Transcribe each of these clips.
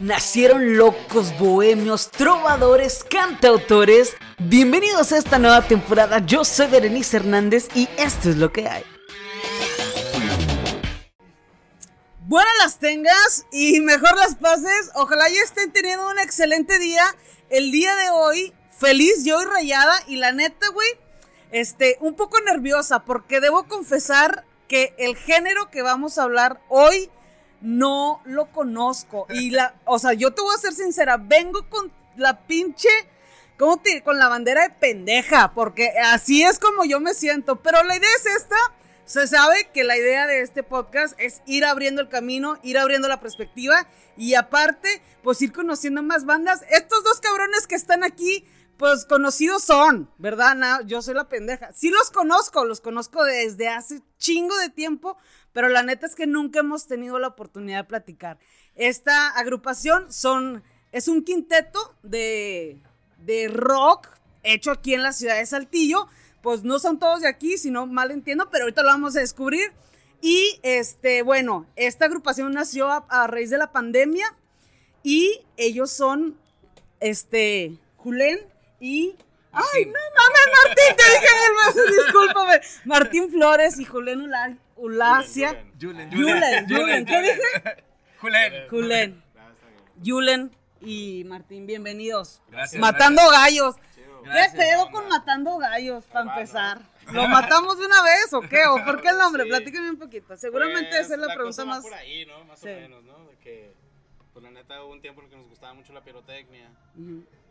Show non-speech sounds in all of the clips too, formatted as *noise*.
nacieron locos, bohemios, trovadores, cantautores. Bienvenidos a esta nueva temporada. Yo soy Berenice Hernández y esto es lo que hay. Buenas las tengas y mejor las pases. Ojalá ya estén teniendo un excelente día. El día de hoy, feliz, yo y rayada. Y la neta, güey, este, un poco nerviosa porque debo confesar que el género que vamos a hablar hoy no lo conozco. Y la, o sea, yo te voy a ser sincera, vengo con la pinche, ¿cómo te Con la bandera de pendeja, porque así es como yo me siento. Pero la idea es esta. Se sabe que la idea de este podcast es ir abriendo el camino, ir abriendo la perspectiva y aparte, pues ir conociendo más bandas. Estos dos cabrones que están aquí, pues conocidos son, ¿verdad? yo soy la pendeja. Sí los conozco, los conozco desde hace chingo de tiempo, pero la neta es que nunca hemos tenido la oportunidad de platicar. Esta agrupación son, es un quinteto de, de rock hecho aquí en la ciudad de Saltillo. Pues no son todos de aquí, si no mal entiendo, pero ahorita lo vamos a descubrir. Y este, bueno, esta agrupación nació a, raíz de la pandemia y ellos son, este, Julen y Ay, no mames, Martín, te dije mil discúlpame. Martín Flores y Julen Ulacia. Julen, Julen, Julen, ¿qué dije? Julen. Julen. Julen y Martín, bienvenidos. Gracias. Matando gallos. ¿Qué pedo con matando gallos, para empezar? ¿Lo matamos de una vez o qué? ¿O por qué el *laughs* nombre? Platíqueme un poquito. Seguramente pues, esa es la, pregunta más. por ahí, ¿no? Más o menos, ¿no? De que, pues la neta, hubo un tiempo en el que nos gustaba mucho la pirotecnia.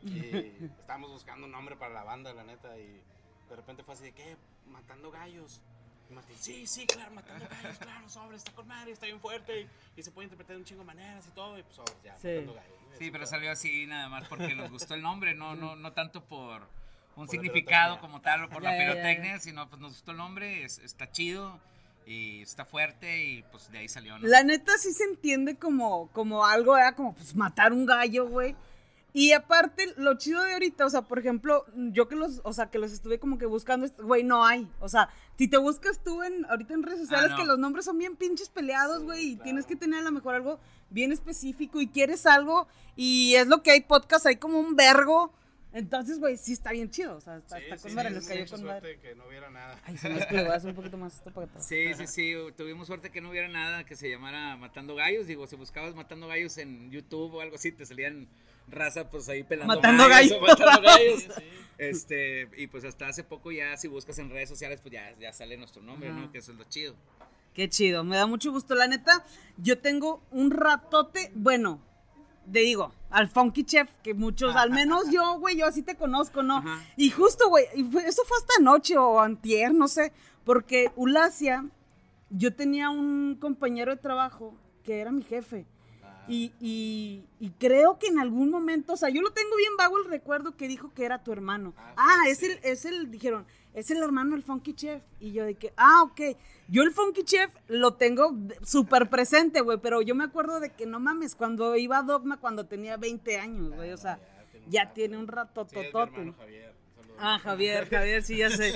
Y *laughs* estábamos buscando un nombre para la banda, la neta, y de repente fue así de, ¿qué? Matando gallos. Y Martín, sí, sí, claro, matando gallos, claro, sobre, está con madre, está bien fuerte, y, se puede interpretar de un chingo de maneras y todo, y pues sobre, ya, sí. matando gallos. Sí, pero salió así nada más porque nos gustó el nombre, no, no, no tanto por un significado como tal o por la *laughs* pirotecnia, sino pues nos gustó el nombre, está chido y está fuerte y pues de ahí salió. La neta sí se entiende como, como algo, era como pues matar un gallo, güey. Y aparte, lo chido de ahorita, o sea, por ejemplo, yo que los, o sea, que los estuve como que buscando, güey, no hay. O sea, si te buscas tú en, ahorita en redes sociales, ah, que los nombres son bien pinches peleados, güey, y tienes que tener a lo mejor algo bien específico y quieres algo, y es lo que hay podcast, hay como un vergo. Entonces, güey, sí está bien chido. O sea, está, está con sí, madre, les cayó con madre. que no hubiera nada. Ay, se me es un poquito más esto para *laughs* Sí, sí, sí. Tuvimos suerte que no hubiera nada que se llamara Matando Gallos. Digo, si buscabas Matando Gallos en YouTube o algo así, te salían raza pues ahí pelando matando gallos, matando gallos. *laughs* Este, y pues hasta hace poco ya si buscas en redes sociales pues ya, ya sale nuestro nombre, ¿no? Que eso es lo chido. Qué chido, me da mucho gusto, la neta. Yo tengo un ratote, bueno, te digo, al Funky Chef, que muchos, al menos yo, güey, yo así te conozco, ¿no? Y justo, güey, eso fue esta noche o antier, no sé, porque Ulacia, yo tenía un compañero de trabajo que era mi jefe. Y, y, creo que en algún momento, o sea, yo lo tengo bien vago el recuerdo que dijo que era tu hermano. Ah, ah es, El, es el, dijeron, es el hermano del Funky Chef. Y yo que, ah, ok. Yo el Funky Chef lo tengo súper presente, güey, pero yo me acuerdo de que no mames, cuando iba a Dogma cuando tenía 20 años, güey, o sea, ya, tiene un rato totote. Ah, Javier, Javier, sí, ya sé.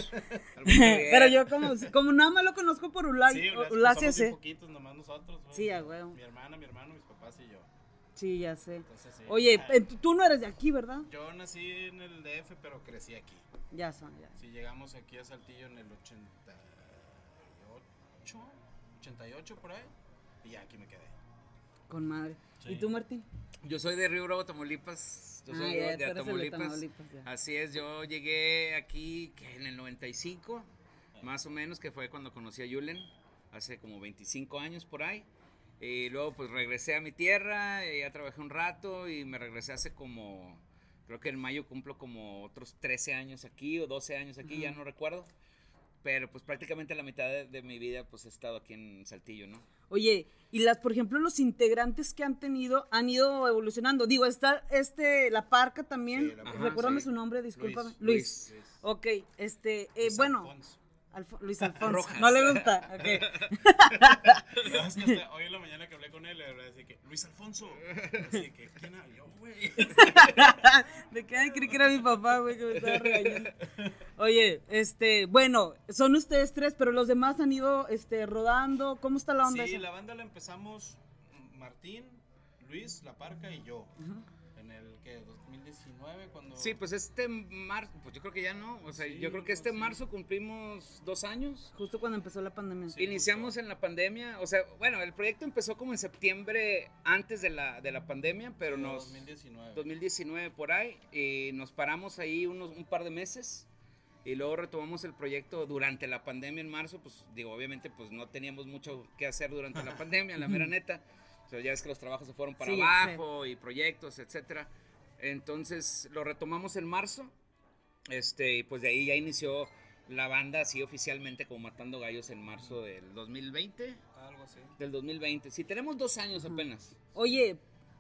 *laughs* Pero yo como, como nada más lo conozco por Ulay, sí, Ulacia, sí. poquitos nomás nosotros. Sí, güey. Mi hermana, mi hermano, papás y yo. Sí, ya sé. Oye, tú no eres de aquí, ¿verdad? Yo nací en el DF, pero crecí aquí. Ya son, ya. Sí, llegamos aquí a Saltillo en el 88, 88 por ahí, y ya aquí me quedé. Con madre. ¿Y tú, Martín? Yo soy de Río Bravo, Tamaulipas. Yo soy ah, de, Tamaulipas. Así es, yo llegué aquí en el 95, más o menos, que fue cuando conocí a Yulen, hace como 25 años por ahí. Y luego pues regresé a mi tierra, ya trabajé un rato y me regresé hace como, creo que en mayo cumplo como otros 13 años aquí o 12 años aquí, ya no recuerdo. Pero pues prácticamente la mitad de, mi vida pues he estado aquí en Saltillo, ¿no? Oye, y las, por ejemplo, los integrantes que han tenido han ido evolucionando. Digo, está este, la parca también. Recuérdame su nombre, discúlpame. Luis. Ok, este, eh, bueno. Luis *laughs* Alfonso. No le gusta. Okay. *laughs* hoy en la mañana que hablé con él, le decía que Luis Alfonso. Así que, ¿quién era yo, güey? *laughs* De qué creí que era mi papá, güey, que me estaba regañando. Oye, este, bueno, son ustedes tres, pero los demás han ido este, rodando. ¿Cómo está la onda? Sí, la banda la empezamos Martín, Luis, La Parca y yo. En el que 2019 cuando Sí, pues este marzo, pues yo creo que ya no, o sea, yo creo que este marzo cumplimos dos años. Justo cuando empezó la pandemia. Iniciamos en la pandemia, o sea, bueno, el proyecto empezó como en septiembre antes de la, de la pandemia, pero nos 2019. 2019 por ahí y nos paramos ahí unos un par de meses y luego retomamos el proyecto durante la pandemia en marzo, pues digo, obviamente pues no teníamos mucho que hacer durante la *laughs* pandemia, la mera neta. O sea, ya es que los trabajos se fueron para abajo y proyectos, etcétera. Entonces lo retomamos en marzo. Este, y pues de ahí ya inició la banda así oficialmente como Matando Gallos en marzo del 2020. Algo así. Del 2020. Sí, tenemos dos años apenas. Oye,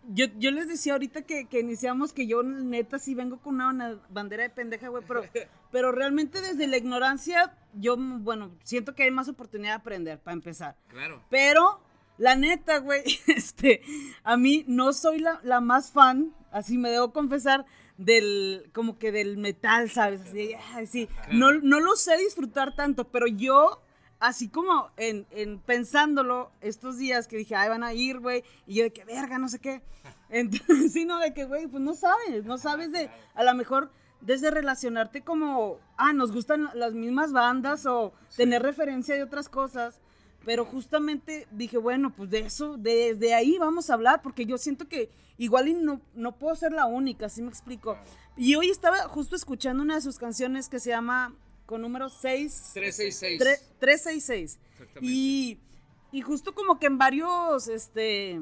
yo, yo les decía ahorita que, que, iniciamos que yo neta sí vengo con una, bandera de pendeja, güey, pero, *laughs* pero realmente desde la ignorancia yo, bueno, siento que hay más oportunidad de aprender, para empezar. Claro. Pero, la neta, güey, *laughs* este, a mí no soy la, la más fan, así me debo confesar, del, como que del metal, ¿sabes? Así, ay, sí, no, no lo sé disfrutar tanto, pero yo así como en, en, pensándolo estos días que dije, ay, van a ir, güey, y yo de que verga, no sé qué. *laughs* Entonces, sí, no, de que, güey, pues no sabes, no sabes de, a lo mejor desde relacionarte como, ah, nos gustan las mismas bandas o tener referencia de otras cosas. Pero justamente dije, bueno, pues de eso, desde ahí vamos a hablar, porque yo siento que igual y no, no puedo ser la única, así me explico. Y hoy estaba justo escuchando una de sus canciones que se llama con número 6. 366. 366. Y, y justo como que en varios, este,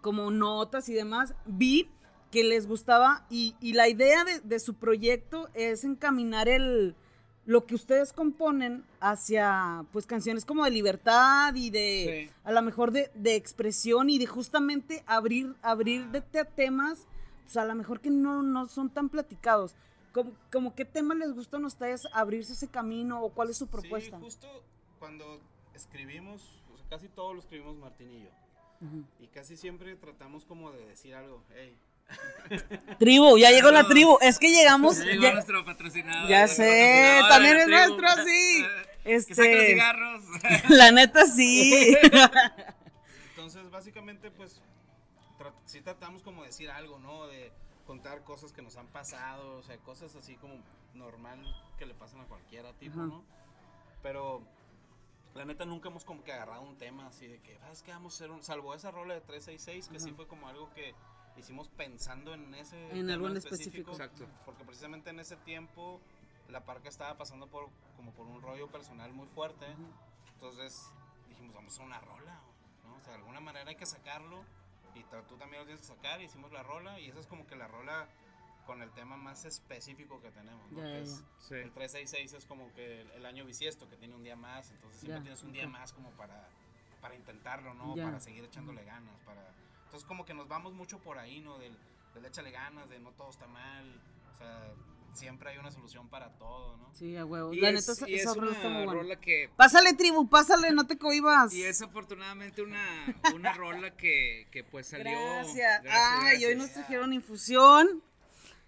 como notas y demás, vi que les gustaba y, y la idea de, de, su proyecto es encaminar el, lo que ustedes componen hacia, pues, canciones como de libertad y de, sí. a lo mejor de, de, expresión y de justamente abrir, abrir de temas, pues, a lo mejor que no, no son tan platicados. ¿Cómo, como qué tema les gustan a ustedes abrirse ese camino o cuál es su propuesta? Sí, justo cuando escribimos, o sea, casi todo lo escribimos Martín y yo. Uh -huh. Y casi siempre tratamos como de decir algo, hey. Tribu, ya llegó la tribu. Es que llegamos. Ya llegó ya, nuestro patrocinador. Ya sé, también es nuestro, sí. Este, que saca los cigarros. *laughs* La neta, sí. *laughs* Entonces, básicamente, pues, tra sí tratamos como de decir algo, ¿no? De contar cosas que nos han pasado, o sea, cosas así como normal que le pasan a cualquiera tipo, ¿no? Pero la neta nunca hemos como que agarrado un tema así de que, ¿sabes qué vamos a hacer? Un, salvo esa rola de 366, que sí fue como algo que hicimos pensando en ese en algo en específico. Exacto. Porque precisamente en ese tiempo la parca estaba pasando por como por un rollo personal muy fuerte. Entonces dijimos, vamos a una rola, ¿no? O sea, de alguna manera hay que sacarlo y tú también lo tienes que sacar, hicimos la rola y esa es como que la rola con el tema más específico que tenemos, ¿no? Ya, que es, Sí. El 366 es como que el, el año bisiesto, que tiene un día más, entonces siempre Ya, tienes un día ok. más como para, para intentarlo, ¿no? Ya. Para seguir echándole ganas, para... Entonces como que nos vamos mucho por ahí, ¿no? Del, del échale ganas, de no todo está mal, o sea, siempre hay una solución para todo, ¿no? Sí, a huevo. Y La es, neta, esa, y es rola está muy una buena. rola que Pásale, tribu, pásale, no te cohibas. y es afortunadamente una, una rola que, que pues salió Gracias. gracias, Ay, hoy nos trajeron infusión.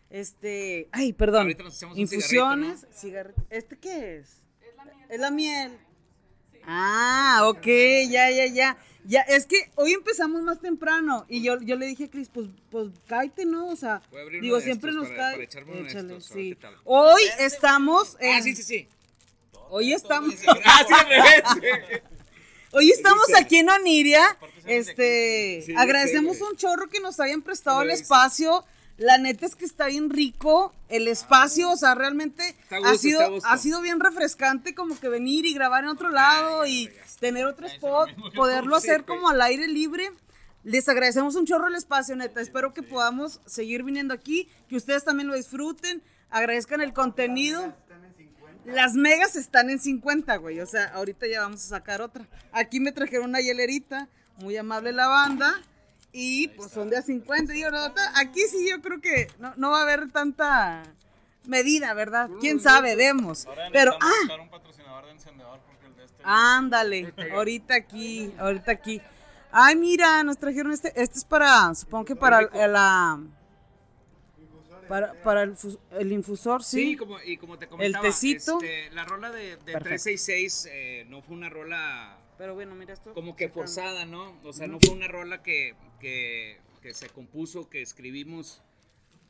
Este, ay, perdón. Ahorita nos echamos un Infusiones, cigarrito. ¿Este qué es? Es la miel. Ah, ok, ya, ya, ya. Ya, es que hoy empezamos más temprano y yo, yo le dije a Cris, pues, pues cállate, ¿no? O sea, Voy a abrir digo, siempre nos cae. Échale, sí. Hoy estamos en, Ah, sí, sí, sí. hoy estamos, *laughs* Ah, sí, hoy estamos aquí en Oniria. Este, Sí, agradecemos un chorro que nos hayan prestado el espacio. La neta es que está bien rico el espacio, o sea, realmente gusto, ha sido ha sido bien refrescante como que venir y grabar en otro lado Ay, y. tener otro spot, poderlo hacer como al aire libre. Les agradecemos un chorro el espacio, neta. Espero que podamos seguir viniendo aquí, que ustedes también lo disfruten, agradezcan el contenido. Las megas están en 50, güey. O sea, ahorita ya vamos a sacar otra. Aquí me trajeron una hielerita, muy amable la banda. Y pues son de a 50. Digo, no, aquí sí yo creo que no, no va a haber tanta medida, ¿verdad? ¿Quién sabe? Vemos. Ahora Pero, necesitamos ah, buscar un patrocinador de encendedor ándale. Ahorita aquí, ahorita aquí. Ay, mira, nos trajeron este. Este es para, supongo que para el- la. Para, para el, el infusor, Sí, sí. como, y como te comentaba, tecito. este, la rola de, de Perfecto. 366 eh, no fue una rola Pero bueno, mira esto. Como que forzada, ¿no? O sea, no fue una rola que, que, que se compuso, que escribimos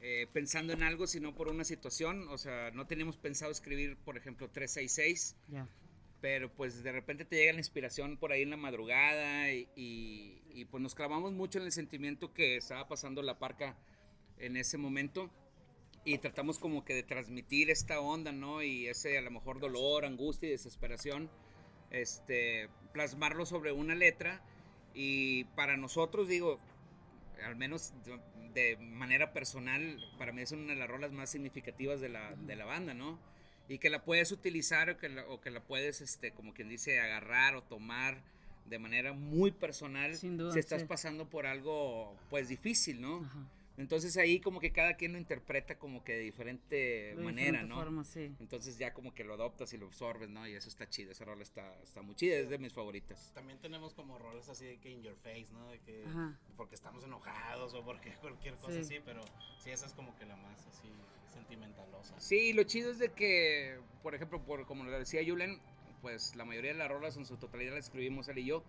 eh, pensando en algo, sino por una situación. O sea, no teníamos pensado escribir, por ejemplo, 366. Ya. Pero pues de repente te llega la inspiración por ahí en la madrugada y, y, pues nos clavamos mucho en el sentimiento que estaba pasando la parca en ese momento y tratamos como que de transmitir esta onda, ¿no? Y ese a lo mejor dolor, angustia y desesperación, este, plasmarlo sobre una letra y para nosotros digo, al menos de manera personal, para mí es una de las rolas más significativas de la, de la banda, ¿no? Y que la puedes utilizar o que la, o que la puedes, este, como quien dice, agarrar o tomar de manera muy personal Sin duda, si estás pasando por algo, pues, difícil, ¿no? Ajá. Entonces ahí como que cada quien lo interpreta como que de diferente manera, ¿no? Forma, sí. Entonces ya como que lo adoptas y lo absorbes, ¿no? Y eso está chido, esa rola está, está muy chida, es de mis favoritas. También tenemos como roles así de que in your face, ¿no? De que porque estamos enojados o porque *laughs* cualquier cosa así, pero sí, esa es como que la más así sentimentalosa. Sí, lo chido es de que, por ejemplo, por como lo decía Julen, pues la mayoría de las rolas en su totalidad las escribimos él y yo.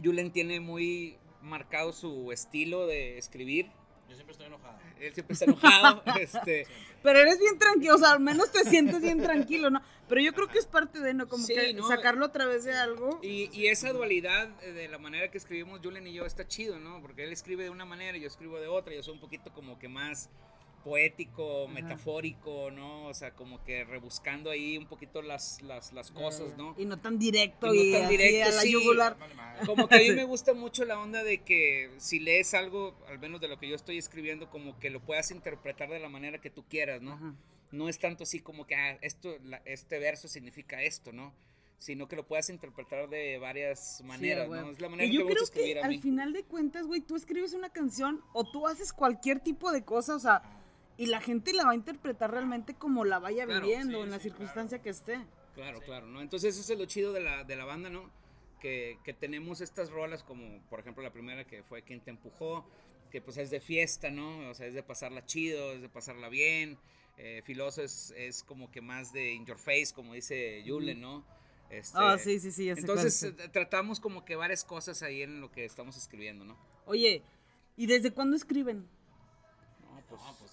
Julen tiene muy marcado su estilo de escribir yo siempre estoy enojado. Él siempre está enojado. *laughs* este. Pero eres bien tranquilo, o sea, al menos te sientes bien tranquilo, ¿no? Pero yo creo que es parte de, ¿no? Como que sacarlo a través de algo. Y, y, esa dualidad de la manera que escribimos Julen y yo está chido, ¿no? Porque él escribe de una manera y yo escribo de otra. Yo soy un poquito como que más poético, metafórico, ¿no? O sea, como que rebuscando ahí un poquito las, las, las cosas, ¿no? Y no tan directo y, no tan directo, la yugular. *laughs* Como que a mí me gusta mucho la onda de que si lees algo, al menos de lo que yo estoy escribiendo, como que lo puedas interpretar de la manera que tú quieras, ¿no? No es tanto así como que, ah, esto, este verso significa esto, ¿no? sino que lo puedas interpretar de varias maneras, ¿no? Es la manera y yo creo que al final de cuentas, güey, tú escribes una canción o tú haces cualquier tipo de cosa, o sea, y la gente la va a interpretar realmente como la vaya viviendo, en la circunstancia que esté. Claro, claro, ¿no? Entonces eso es lo chido de la, de la banda, ¿no? Que, que, tenemos estas rolas como, por ejemplo, la primera que fue Quien te empujó, que pues es de fiesta, ¿no? O sea, es de pasarla chido, es de pasarla bien. Eh, Filoso es, es, como que más de in your face, como dice Yule, ¿no? Este, ah, sí, sí, sí. Entonces eh, tratamos como que varias cosas ahí en lo que estamos escribiendo, ¿no? Oye, ¿y desde cuándo escriben? No, pues, no, pues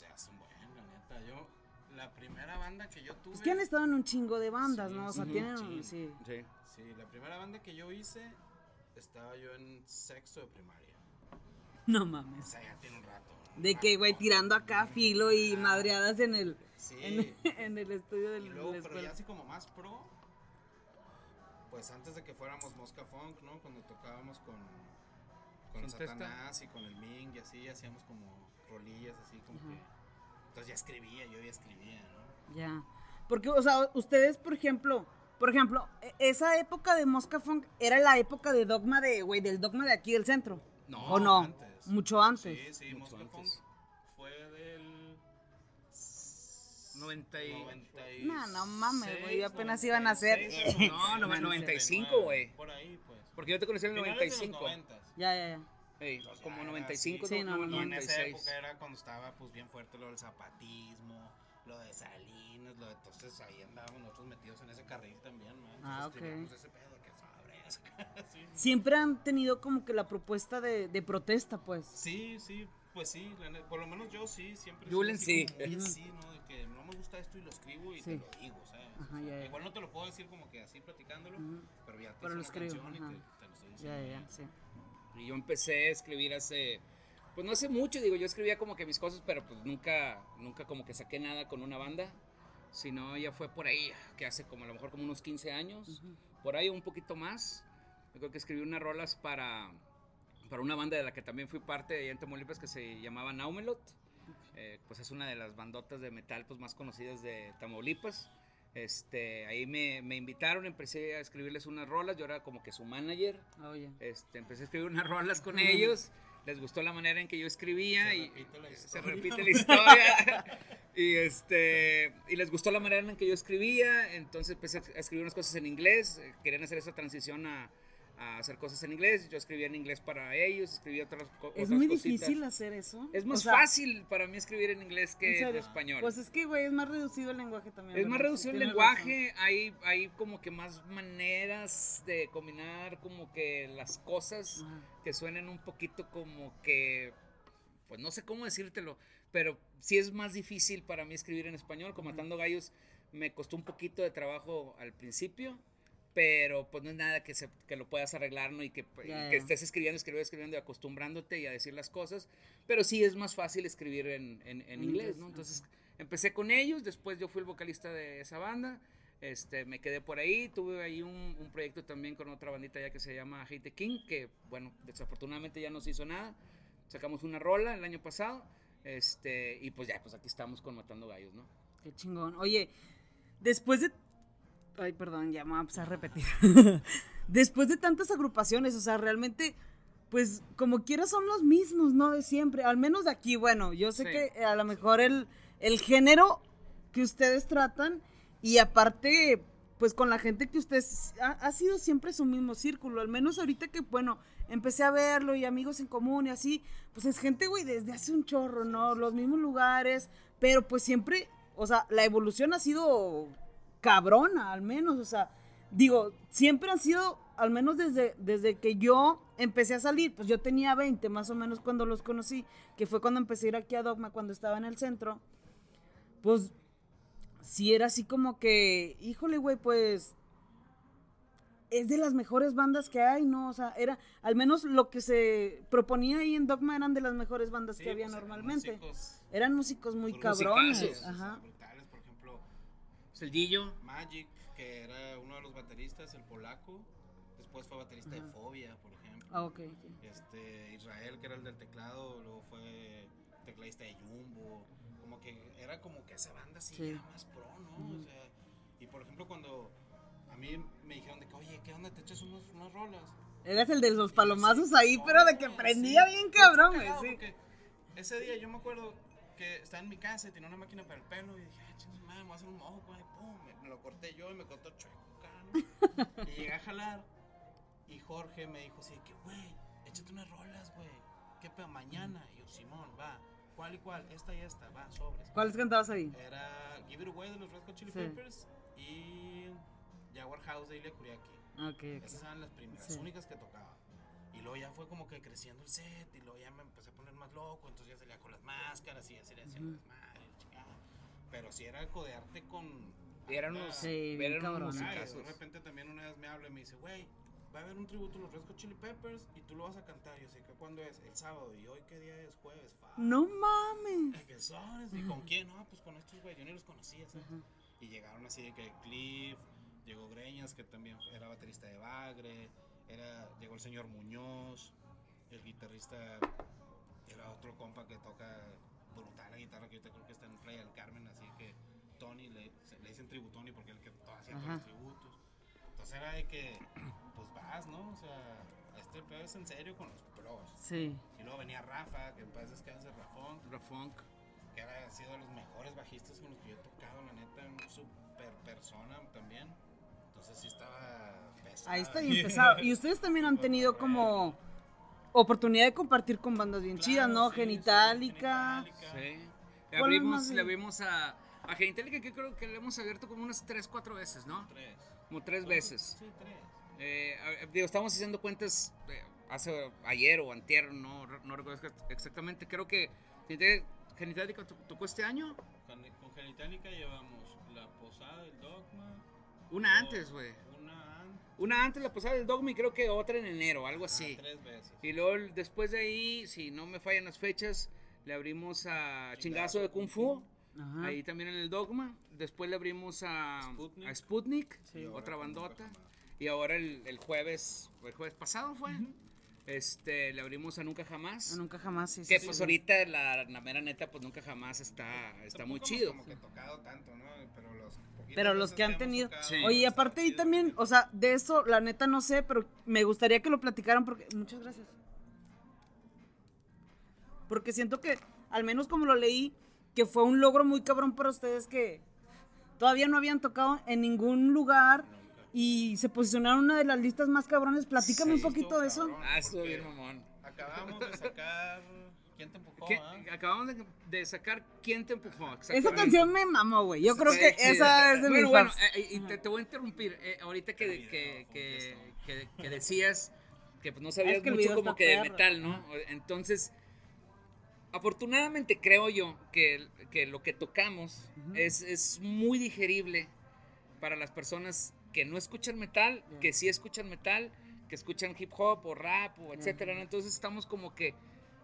primera banda que yo tuve. Es que han estado en un chingo de bandas, ¿no? O sea, tienen. Sí. sí. Sí. la primera banda que yo hice, estaba yo en sexto de primaria. No mames. O sea, ya tiene un rato. de que, güey, tirando acá filo y madreadas en el. Sí. En, el estudio del. Y luego, pero ya así como más pro. Pues antes de que fuéramos Mosca Funk, ¿no? Cuando tocábamos con. Con Satanás y con el Ming y así, hacíamos como rolillas así como que entonces ya escribía, yo ya escribía, ¿no? Ya. Porque, o sea, ustedes, por ejemplo, por ejemplo, e, esa época de Mosca Funk era la época de dogma de, güey, del dogma de aquí del centro. No, ¿O no? Antes. Mucho antes. Sí, sí, Mosca Funk fue del 90 y... No, no mames, güey, apenas iban a ser. *laughs* No, no, 95, güey. Por ahí, pues. Porque yo te conocí en el 95. Ya, ya, ya como 95, sí, no, no, en esa época era cuando estaba pues bien fuerte lo del zapatismo, lo de Salinas, lo de entonces ahí andábamos nosotros metidos en ese carril también, Ah, ok. Ese pedo que *laughs* *laughs* Siempre han tenido como que la propuesta de, de protesta, pues. Sí, sí, pues sí, por lo menos yo sí, siempre. Julen sí. sí, ¿no? De que no me gusta esto y lo escribo y te lo digo, ¿sabes? Ajá, ya, Igual no te lo puedo decir como que así platicándolo, pero ya te pero lo escribo, y te, te, lo estoy diciendo. Ya, ya, sí. Y yo empecé a escribir hace, pues no hace mucho, digo, yo escribía como que mis cosas, pero pues nunca, nunca como que saqué nada con una banda, sino ya fue por ahí, que hace como a lo mejor como unos 15 años, por ahí un poquito más. Yo creo que escribí unas rolas para, para una banda de la que también fui parte de en Tamaulipas que se llamaba Naumelot. Eh, pues es una de las bandotas de metal pues, más conocidas de Tamaulipas. Este, ahí me, me, invitaron, empecé a escribirles unas rolas, yo era como que su manager. Oh, este, empecé a escribir unas rolas con ellos. *laughs* Les gustó la manera en que yo escribía se y repite se repite la historia. *laughs* y este y les gustó la manera en que yo escribía, entonces empecé a escribir unas cosas en inglés, querían hacer esa transición a, a hacer cosas en inglés. Yo escribía en inglés para ellos, escribía otras cosas. Es muy difícil hacer eso. Es más fácil para mí escribir en inglés que en, español. Pues es que, güey, es más reducido el lenguaje también. Es más reducido el lenguaje, hay, hay como que más maneras de combinar como que las cosas que suenen un poquito como que, pues no sé cómo decírtelo, pero sí es más difícil para mí escribir en español. Como Matando Gallos me costó un poquito de trabajo al principio pero pues no es nada que, se, que lo puedas arreglar, ¿no? Y que, que estés escribiendo, escribiendo, escribiendo y acostumbrándote y a decir las cosas, pero sí es más fácil escribir en, en, inglés, ¿no? Entonces empecé con ellos, después yo fui el vocalista de esa banda, este, me quedé por ahí, tuve ahí un, un proyecto también con otra bandita ya que se llama Hate King, que bueno, desafortunadamente ya no se hizo nada, sacamos una rola el año pasado, este, y pues ya, pues aquí estamos con Matando Gallos, ¿no? Qué chingón. Oye, después de Ay, perdón, ya me voy a empezar a repetir. *laughs* *laughs* Después de tantas agrupaciones, o sea, realmente, pues como quiera son los mismos, ¿no? De siempre. Al menos de aquí, bueno, yo sé que a lo mejor el, el género que ustedes tratan y aparte, pues con la gente que ustedes, ha, sido siempre su mismo círculo. Al menos ahorita que, bueno, empecé a verlo y amigos en común y así, pues es gente, güey, desde hace un chorro, ¿no? Los mismos lugares, pero pues siempre, o sea, la evolución ha sido cabrona, al menos, o sea, digo, siempre han sido, al menos desde, desde que yo empecé a salir, pues yo tenía 20 más o menos cuando los conocí, que fue cuando empecé a ir aquí a Dogma, cuando estaba en el centro, pues sí era así como que, híjole, güey, pues es de las mejores bandas que hay, ¿no? O sea, era, al menos lo que se proponía ahí en Dogma eran de las mejores bandas que había pues, normalmente. Eran músicos, muy cabrones. Ajá. Celdillo. Magic, que era uno de los bateristas, el polaco. Después fue baterista de Fobia, por ejemplo. Ah, ok. Este, Israel, que era el del teclado, luego fue tecladista de Jumbo. Como que era como que esa banda así más pro, ¿no? O sea, y por ejemplo, cuando a mí me dijeron de que, oye, ¿qué onda? ¿Te echas unos, unas rolas? Eras el de los palomazos ahí, pero de que prendía bien cabrón, güey. Sí. Ese día yo me acuerdo que estaba en mi casa y tenía una máquina para el pelo y dije, ah, chingos, madre, me voy a hacer un mojo, güey. Pum, me, lo corté yo y me cortó chueco, ¿no? *laughs* y llegué a jalar y Jorge me dijo así, que, güey, échate unas rolas, güey. ¿Qué pedo? Mañana. Y yo, Simón, va. ¿Cuál y cuál? Esta y esta, va, sobres. ¿Cuáles cantabas ahí? Era Give It Away de los Red Hot Chili Peppers y Jaguar House de Ilya Kuriaki. Okay, Esas eran las primeras, las únicas que tocaba. Y luego ya fue como que creciendo el set y luego ya me empecé a poner más loco, entonces ya salía con las máscaras y ya salía haciendo las madres, Pero si era codearte con... Eran unos, sí, eran unos De repente también una vez me habla y me dice, güey, va a haber un tributo a los Red Chili Peppers y tú lo vas a cantar. Yo sé que cuándo es, el sábado. ¿Y hoy qué día es? Jueves, fa. No mames. ¿Qué son? ¿Y con quién? No, pues con estos güey, yo ni los conocía, ¿sabes? Y llegaron así de que Cliff, llegó Greñas, que también era baterista de Bagre, era, llegó el señor Muñoz, el guitarrista era otro compa que toca brutal la guitarra, que yo creo que está en Playa del Carmen, así que Tony, le, le dicen tributoni porque él que hacía todos los tributos. Entonces era de que, pues vas, ¿no? O sea, este pedo es en serio con los pros. Sí. Y luego venía Rafa, que en paz descanse Rafón. Rafón. Que ha sido de los mejores bajistas con los que yo he tocado, la neta, un super persona también. Entonces sí estaba pesado. Ahí está bien *laughs* pesado. Y ustedes también han tenido como oportunidad de compartir con bandas bien chidas, ¿no? Genitalica. Sí. Le abrimos, le abrimos a, a Genitalica, que creo que le hemos abierto como unas 3, 4 veces, ¿no? Tres. Como tres veces. Sí, tres. Eh, digo, estamos haciendo cuentas eh, hace ayer o antier, no, no recuerdo exactamente. Creo que Genitalica tocó este año. Con, con Genitalica llevamos la posada del dogma. Una antes, güey. Una antes la pasada del Dogma y creo que otra en enero, algo así. tres veces. Y luego después de ahí, si no me fallan las fechas, le abrimos a Chingazo, de Kung Fu. Ahí también en el Dogma. Después le abrimos a Sputnik, otra bandota. Y ahora el, jueves, el jueves pasado fue. Este, le abrimos a Nunca Jamás. A Nunca Jamás, sí. Que pues ahorita la, la, mera neta, pues Nunca Jamás está, está muy chido. Como que tocado tanto, ¿no? Pero los pero los que han tenido. Oye, aparte ahí también, o sea, de eso, la neta no sé, pero me gustaría que lo platicaran porque. Muchas gracias. Porque siento que, al menos como lo leí, que fue un logro muy cabrón para ustedes que todavía no habían tocado en ningún lugar y se posicionaron una de las listas más cabrones. Platícame un poquito de eso. Ah, estuvo bien, mamón. Acabamos de sacar. ¿Quién te empujó? Ah? Acabamos de, sacar ¿Quién te empujó? Esa canción me mamó, güey. Yo creo que esa es de bueno, Bueno, eh, y te, voy a interrumpir. Eh, ahorita que, que, que, que, decías que pues, no sabías mucho como que de metal, ¿no? Entonces, afortunadamente creo yo que, que lo que tocamos es, es muy digerible para las personas que no escuchan metal, que sí escuchan metal, que escuchan hip hop o rap o etcétera, Entonces estamos como que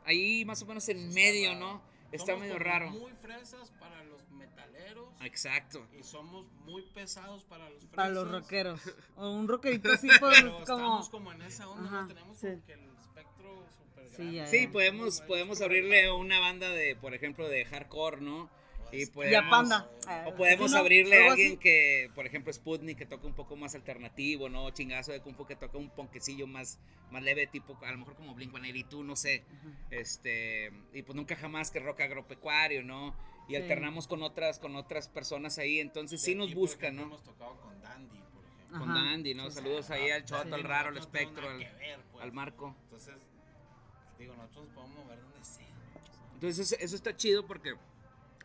ahí más o menos en medio, ¿no? Está medio raro. Muy fresas para los metaleros. Exacto. Y somos muy pesados para los fresas. Para los rockeros. *laughs* O un rockerito así pues como... Estamos como en esa onda, tenemos como que el espectro súper sí, sí, podemos, podemos abrirle una banda de, por ejemplo, de hardcore, ¿no? Y, podemos, Panda. O podemos abrirle a alguien que, por ejemplo, Sputnik, que toca un poco más alternativo, ¿no? Chingazo de Kung Fu que toca un ponquecillo más, más leve, tipo, a lo mejor como Blink tú no sé. Este, y pues nunca jamás que rock agropecuario, ¿no? Y alternamos con otras, con otras personas ahí, entonces sí, nos buscan, ¿no? Hemos tocado con Dandy, por ejemplo. Con Dandy, ¿no? Saludos ahí al Choto, al Raro, al Espectro, al, pues. al, Marco. Entonces, digo, nosotros podemos mover donde sea. Entonces, eso está chido porque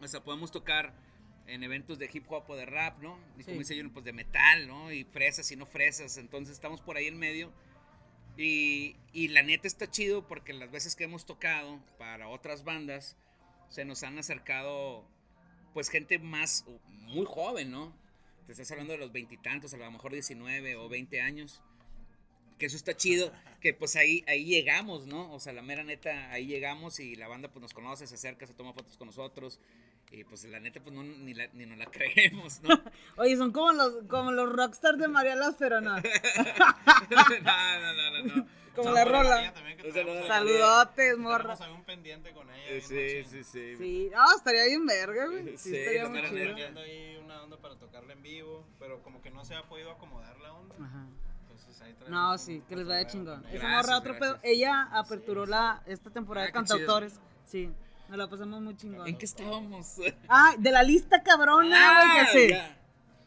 o sea, podemos tocar en eventos de hip hop o de rap, ¿no? Y como dice yo, pues de metal, ¿no? Y fresas y no fresas. Entonces estamos por ahí en medio. Y, y, la neta está chido porque las veces que hemos tocado para otras bandas, se nos han acercado, pues, gente más, muy joven, ¿no? Te estás hablando de los veintitantos, a lo mejor 19 o 20 años. Que eso está chido, que pues ahí, ahí llegamos, ¿no? O sea, la mera neta, ahí llegamos y la banda pues nos conoce, se acerca, se toma fotos con nosotros. Y pues la neta, pues no, ni, la, ni nos la *laughs* creemos, ¿no? *laughs* Oye, son como los, como los rockstars de María pero *laughs* no. no, no, no, no. Como la rola. Saludotes, morra. Tenemos un pendiente con ella. Sí, sí, sí. Sí, no, estaría bien verga, güey. Sí, estaría muy chido. ahí una onda para tocarla en vivo, pero como que no se ha podido acomodar la onda. Ajá. Entonces ahí No, sí, que les vaya chingón. Esa morra otro pedo. Ella aperturó la, esta temporada de ah, cantautores. Sí. Nos la pasamos muy chingón. ¿En qué estábamos? Ah, de la lista cabrona, güey, ah, que sé.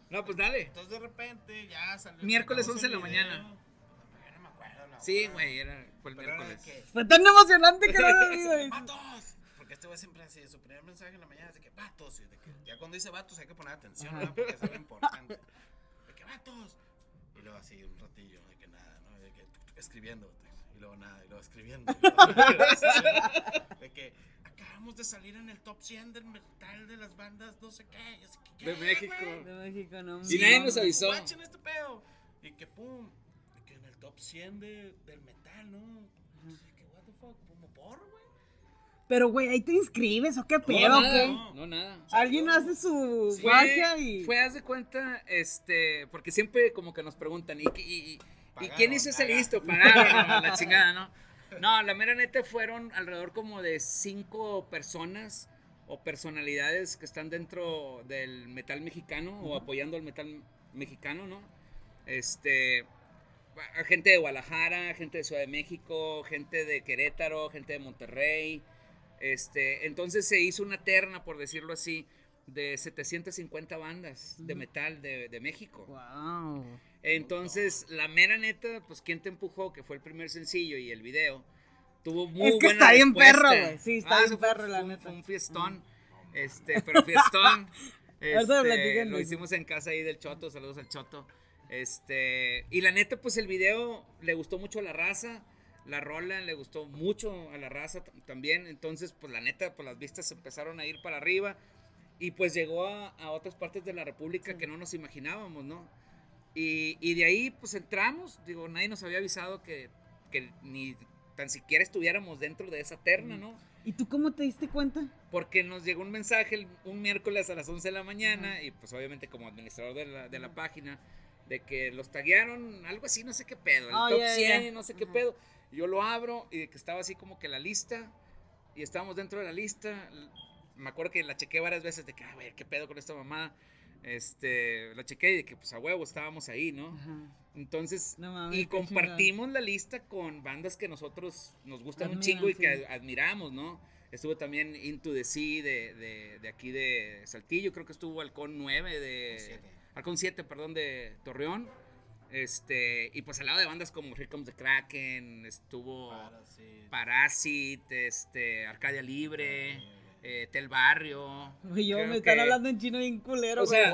No, pues dale. Entonces de repente ya salió. Miércoles 11 de la mañana. No me acuerdo. Sí, güey, era, fue el miércoles. Fue tan emocionante que no lo olvido. *laughs* ¡Vatos! Porque este güey siempre así, su primer mensaje en la mañana es de que vatos. Y de que ya cuando dice vatos hay que poner atención, ¿no? Porque es algo importante. De que vatos. Y luego así un ratillo, de que nada, ¿no? De que escribiendo. Y luego nada, y luego escribiendo. Y luego, *laughs* de que acabamos de salir en el top 100 del metal de las bandas, no sé qué. ¿qué de México. De México, no. Y nadie nos avisó. este pedo. Y que pum, y que en el top 100 de, del metal, ¿no? No sé qué, what the fuck, como por, güey. Pero, güey, ahí te inscribes o qué pedo, no, nada, qué? No, nada. Alguien hace su magia y. Fue, haz de cuenta, este, porque siempre como que nos preguntan, ¿y, y, y, quién hizo ese listo? Pagaron, la chingada, ¿no? No, la mera neta fueron alrededor como de cinco personas o personalidades que están dentro del metal mexicano o apoyando al metal mexicano, ¿no? Este, gente de Guadalajara, gente de Ciudad de México, gente de Querétaro, gente de Monterrey. Este, entonces se hizo una terna, por decirlo así, de 750 bandas de metal de, de México. Wow. Entonces, la mera neta, pues, ¿quién te empujó? Que fue el primer sencillo y el video. Tuvo muy es que está bien perro, güey. Sí, está ah, bien perro, la neta. Fue un fiestón. Este, pero fiestón. *laughs* este, lo hicimos en casa ahí del Choto. Saludos al Choto. Este, y la neta, pues el video le gustó mucho a la raza. La rola le gustó mucho a la raza también. Entonces, pues la neta, pues las vistas empezaron a ir para arriba. Y pues llegó a, otras partes de la República que no nos imaginábamos, ¿no? Y, y, de ahí pues entramos, digo, nadie nos había avisado que, que, ni tan siquiera estuviéramos dentro de esa terna, ¿no? ¿Y tú cómo te diste cuenta? Porque nos llegó un mensaje un miércoles a las 11 de la mañana y pues obviamente como administrador de la, de la página, de que los taguearon, algo así, no sé qué pedo, el oh, top 100, no sé qué pedo. Yo lo abro y que estaba así como que la lista y estábamos dentro de la lista. Me acuerdo que la chequé varias veces de que, a ver, qué pedo con esta mamá este, la chequé y de que pues a huevo estábamos ahí, ¿no? Entonces, y compartimos la lista con bandas que nosotros nos gustan un chingo y que admiramos, ¿no? Estuvo también Into the Sea de, de, aquí de Saltillo, creo que estuvo Halcón 9 de... Halcón 7, perdón, de Torreón. Este, y pues al lado de bandas como Here Comes the Kraken, estuvo Parasite, este, Arcadia Libre, eh, Tel Barrio. yo me están hablando en chino bien culero, o sea,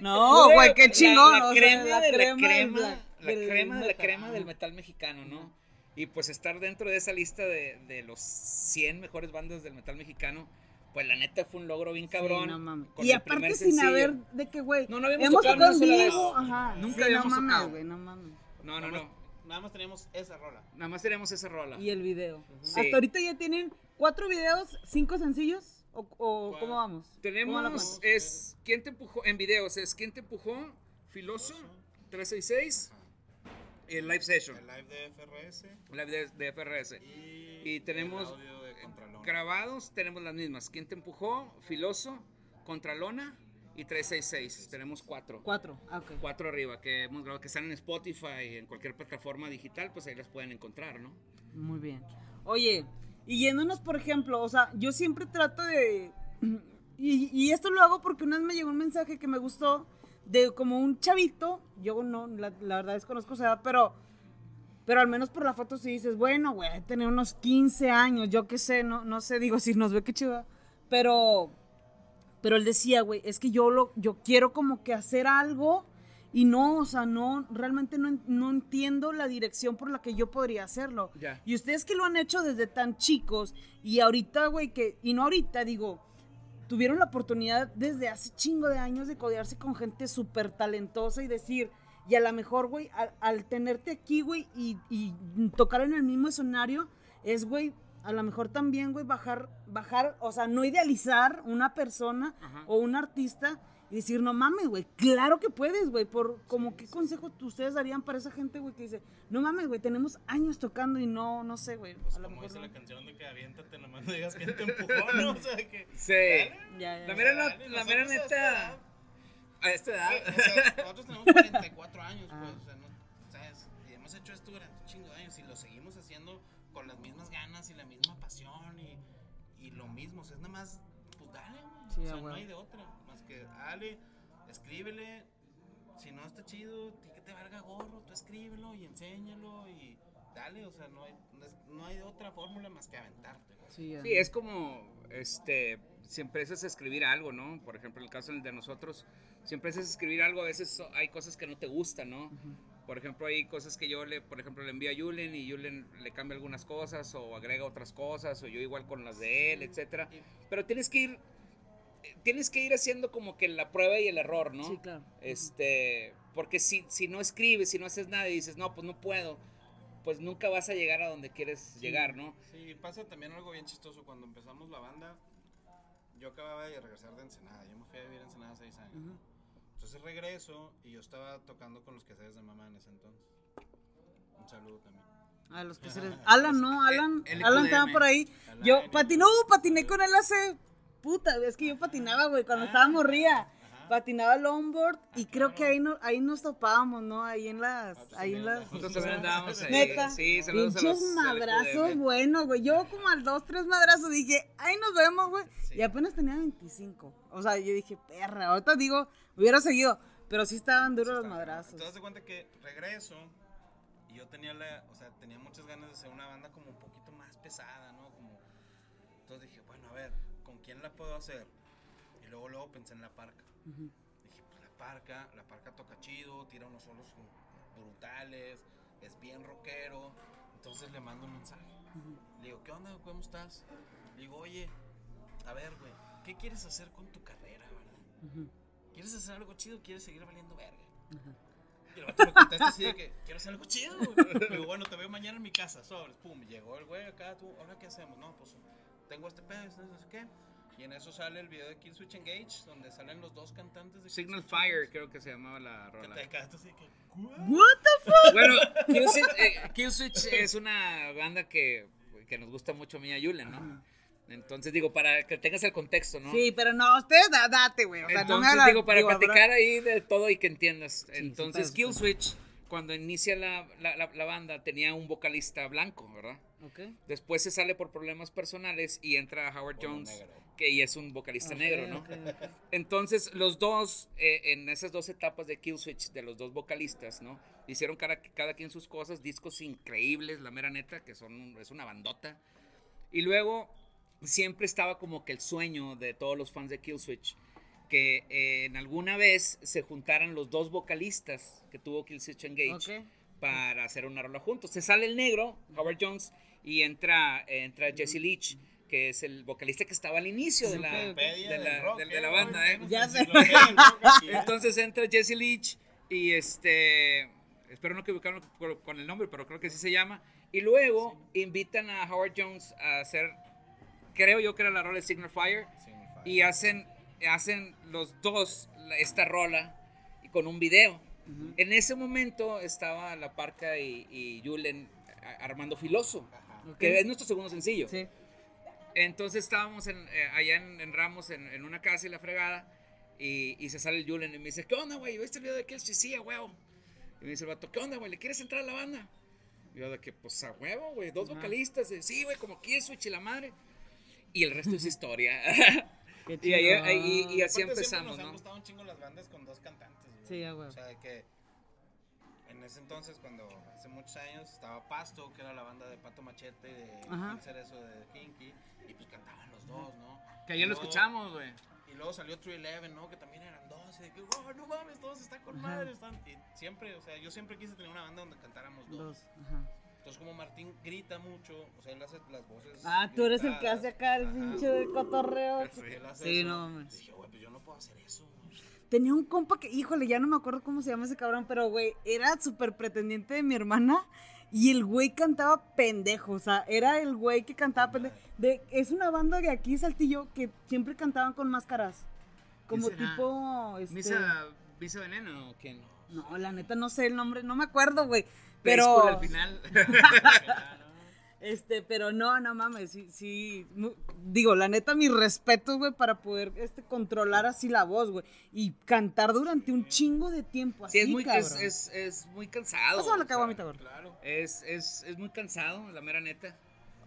No, güey, qué chingón. La, crema de la crema, la crema de la crema del metal mexicano, ¿no? Y pues estar dentro de esa lista de, de los 100 mejores bandas del metal mexicano pues la neta fue un logro bien cabrón. no mames. Y aparte sin haber de que, güey, no, no habíamos hemos tocado en vivo, ajá. Nunca habíamos no tocado. Güey, no mames. No, no, no. Nada más teníamos esa rola. Nada más teníamos esa rola. Y el video. Hasta ahorita ya tienen cuatro videos, cinco sencillos. ¿O, o cómo vamos? Tenemos, es, ¿quién te empujó? En videos, es ¿quién te empujó? Filoso, 366, el live session. El live de FRS. live de, FRS. Y, y tenemos grabados tenemos las mismas. ¿Quién te empujó? Filoso, Contralona y 366. Tenemos cuatro. Cuatro, ah, Cuatro arriba que hemos grabado, que están en Spotify, en cualquier plataforma digital, pues ahí las pueden encontrar, ¿no? Muy bien. Oye, y yéndonos, por ejemplo, o sea, yo siempre trato de... *clears throat* Y, esto lo hago porque una vez me llegó un mensaje que me gustó de como un chavito, yo no, la, la verdad desconozco su edad, pero pero al menos por la foto sí dices, bueno, güey, tener unos 15 años, yo qué sé, no, no sé, digo, si nos ve qué chiva. Pero, pero él decía, güey, es que yo, lo, yo quiero como que hacer algo y no, o sea, no, realmente no, no entiendo la dirección por la que yo podría hacerlo. Y ustedes que lo han hecho desde tan chicos y ahorita, güey, que, y no ahorita, digo, tuvieron la oportunidad desde hace chingo de años de codearse con gente súper talentosa y decir, y a lo mejor, güey, al, tenerte aquí, güey, y, tocar en el mismo escenario, es, güey, a lo mejor también, güey, bajar, bajar, o sea, no idealizar una persona o un artista y decir, no mames, güey, claro que puedes, güey, por como qué consejo ustedes darían para esa gente, güey, que dice, no mames, güey, tenemos años tocando y no, no sé, güey. Pues a lo como mejor, dice la canción de que aviéntate, nomás no digas quién te empujó, ¿no? *laughs* O sea, que... Sí. Ya, ya, la mera, la mera neta... A esta edad. nosotros tenemos *laughs* 44 años, pues, o sea, no, ¿sabes? Y hemos hecho esto durante un chingo de años y lo seguimos haciendo con las mismas ganas y la misma pasión y, y lo mismo. O sea, es nada más, pues dale, o sea, no hay de otra. Dale, escríbele. Si no está chido, que te valga gorro, tú escríbelo y enséñalo y dale, o sea, no hay, no hay otra fórmula más que aventarte. Sí, sí, es como, este, si empiezas a escribir algo, ¿no? Por ejemplo, el caso de nosotros, siempre es escribir algo, a veces hay cosas que no te gustan, ¿no? Por ejemplo, hay cosas que yo le, por ejemplo, le envío a Julen y Julen le cambia algunas cosas o agrega otras cosas o yo igual con las de él, etcétera. Pero tienes que ir tienes que ir haciendo como que la prueba y el error, ¿no? Sí, claro. Este, porque si, si no escribes, si no haces nada y dices, "No, pues no puedo." Pues nunca vas a llegar a donde quieres llegar, ¿no? Sí, pasa también algo bien chistoso cuando empezamos la banda. Yo acababa de regresar de Ensenada, yo me fui a vivir en Ensenada seis años. Entonces regreso y yo estaba tocando con los quehaceres de mamá en ese entonces. Un saludo también. A los quehaceres. *laughs* Alan, no, Alan. Alan estaba por ahí. yo patiné, patiné con él hace. Puta, es que yo patinaba, güey, cuando estaba ah. morría patinaba longboard y ah, creo que ahí, no, ahí nos topábamos, ¿no? Ahí en las... Ah, ahí en las Nosotros también andábamos ahí. Neta. Sí, Pinches madrazos buenos, güey. Yo como al dos, tres madrazos dije, ahí nos vemos, güey. Y apenas tenía 25. O sea, yo dije, perra, ahorita digo, hubiera seguido. Pero sí estaban duros los madrazos. Te das cuenta que regreso y yo tenía la, o sea, tenía muchas ganas de hacer una banda como un poquito más pesada, ¿no? Como, entonces dije, bueno, a ver, ¿con quién la puedo hacer? Y luego, luego pensé en la parca. Dije, pues la parca, la parca toca chido, tira unos solos brutales, es bien rockero. Entonces le mando un mensaje. Le digo, ¿qué onda, ¿Cómo estás? Le digo, oye, a ver, güey, ¿qué quieres hacer con tu carrera, verdad? ¿Quieres hacer algo chido o quieres seguir valiendo verga? Y el vato me contesta así de que, quiero hacer algo chido. Le digo, bueno, te veo mañana en mi casa, sobres, pum. Llegó el güey acá, tú, ¿ahora qué hacemos? No, pues tengo este pedo, no sé qué. Y en eso sale el video de Kill Switch Engage, donde salen los dos cantantes de Signal Fire, creo que se llamaba la rola. Que te así que, ¿What the fuck? Bueno, Kill Switch, eh, es una banda que, que nos gusta mucho a mí y a Yulen, ¿no? Entonces digo, para que tengas el contexto, ¿no? Sí, pero no, ustedes date, güey. O sea, Entonces no me digo, para platicar ahí de todo y que entiendas. Entonces, Kill Switch, cuando inicia la, la, la, banda, tenía un vocalista blanco, ¿verdad? Después se sale por problemas personales y entra Howard Jones, que y es un vocalista negro, ¿no? Entonces, los dos, eh, en esas dos etapas de Killswitch, de los dos vocalistas, ¿no? Hicieron cada, cada quien sus cosas, discos increíbles, la mera neta, que son, es una bandota. Y luego, siempre estaba como que el sueño de todos los fans de Killswitch, que eh, en alguna vez se juntaran los dos vocalistas que tuvo Killswitch Engage para hacer una rola juntos. Se sale el negro, Howard Jones, y entra, entra Jesse Leach que es el vocalista que estaba al inicio de, la, de, la, banda, ¿eh? Ya sé. *laughs* Entonces entra Jesse Leach y este, espero no equivocarme con el nombre, pero creo que así se llama. Y luego invitan a Howard Jones a hacer, creo yo que era la rola de Signal Fire, y hacen, hacen los dos esta rola con un video. En ese momento estaba La Parca y, y Julen armando Filoso que es nuestro segundo sencillo. Sí. Entonces estábamos en, eh, allá en, Ramos, en, una casa y la fregada, y, y, se sale el Julen y me dice, ¿qué onda, güey? ¿Viste el video de aquel? Sí, sí, a huevo. Y me dice el vato, ¿qué onda, güey? ¿Le quieres entrar a la banda? Y yo de que, pues a huevo, güey, dos vocalistas, sí, güey, como quién Switch y la madre. Y el resto es *laughs* historia. y, ahí, y, así empezamos, nos ¿no? han gustado un chingo las bandas con dos cantantes. Sí, a huevo. O sea, que en ese entonces, cuando hace muchos años, estaba Pasto, que era la banda de Pato Machete, de eso de Kinky, y pues cantaban los dos, ¿no? Que ayer lo escuchamos, güey. Y luego salió True Eleven, ¿no? Que también eran dos, y de que, oh, no mames, todos están con madre, están... Y siempre, o sea, yo siempre quise tener una banda donde cantáramos dos. dos. Ajá. Entonces, como Martín grita mucho, o sea, él hace las voces. Ah, tú eres el que hace acá el pinche de cotorreo. Sí, él hace sí no mames. Dije, güey, pues yo no puedo hacer eso. Tenía un compa que, híjole, ya no me acuerdo cómo se llama ese cabrón, pero güey, era súper pretendiente de mi hermana. Y el güey cantaba pendejo, o sea, era el güey que cantaba pendejo. De, es una banda de aquí, Saltillo, que siempre cantaban con máscaras. Como tipo. Este... ¿Misa, ¿Misa Veneno o quién? No, la neta no sé el nombre, no me acuerdo, güey. Pero. al final. *laughs* Este, pero no, no mames, sí, sí, digo, la neta, mis respetos, güey, para poder este, controlar así la voz, güey, y cantar durante un chingo de tiempo, así, sí, es muy, Es, es, muy cansado. Eso lo cago a mi Claro. Es, es, es muy cansado, la mera neta,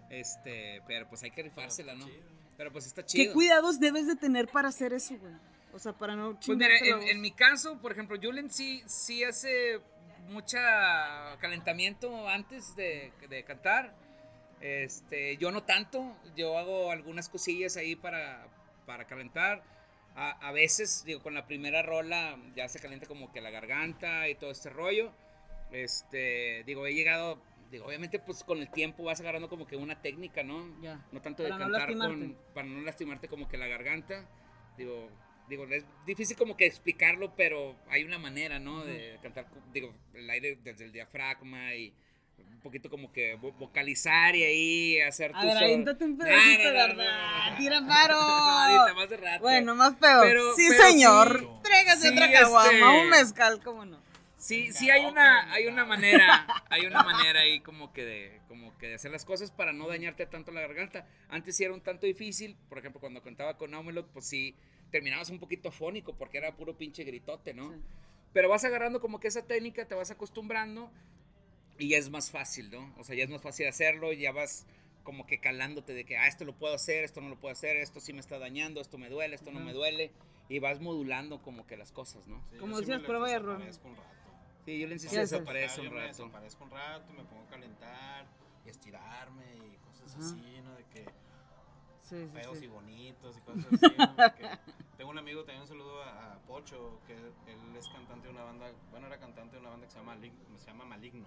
este, pero pues hay que rifársela, ¿no? Pero pues está chido. ¿Qué cuidados debes de tener para hacer eso, güey? O sea, para no Pues mira, en, en, mi caso, por ejemplo, Julen sí, sí hace mucha calentamiento antes de, de cantar este, yo no tanto, yo hago algunas cosillas ahí para, para calentar. A, veces, digo, con la primera rola ya se calienta como que la garganta y todo este rollo. Este, digo, he llegado, digo, obviamente pues con el tiempo vas agarrando como que una técnica, ¿no? No tanto de cantar con, para no lastimarte como que la garganta. Digo, digo, es difícil como que explicarlo, pero hay una manera, ¿no? De cantar, digo, el aire desde el diafragma y un poquito como que vocalizar y ahí hacer tu A ver, aviéntate un pedacito, ¿verdad? Tira paro. *laughs* ahorita más de rato. Bueno, más peor. sí, señor. Sí. Trégase otra caguama, este... un mezcal, ¿cómo no? Sí, sí hay una, hay una manera, hay una manera ahí como que de, como que de hacer las cosas para no dañarte tanto la garganta. Antes sí era un tanto difícil, por ejemplo, cuando cantaba con Naumelot, pues sí terminabas un poquito afónico porque era puro pinche gritote, ¿no? Pero vas agarrando como que esa técnica, te vas acostumbrando y ya es más fácil, ¿no? O sea, ya es más fácil hacerlo, ya vas como que calándote de que, ah, esto lo puedo hacer, esto no lo puedo hacer, esto sí me está dañando, esto me duele, esto no me duele. Y vas modulando como que las cosas, ¿no? como decías, prueba y error. Sí, yo le insisto, desaparece un rato. Me desaparezco un rato, me pongo a calentar y estirarme y cosas así, ¿no? De que feos y bonitos y cosas así. Tengo un amigo, también un saludo a, Pocho, que él es cantante de una banda, bueno, era cantante de una banda que se llama, se llama Maligno.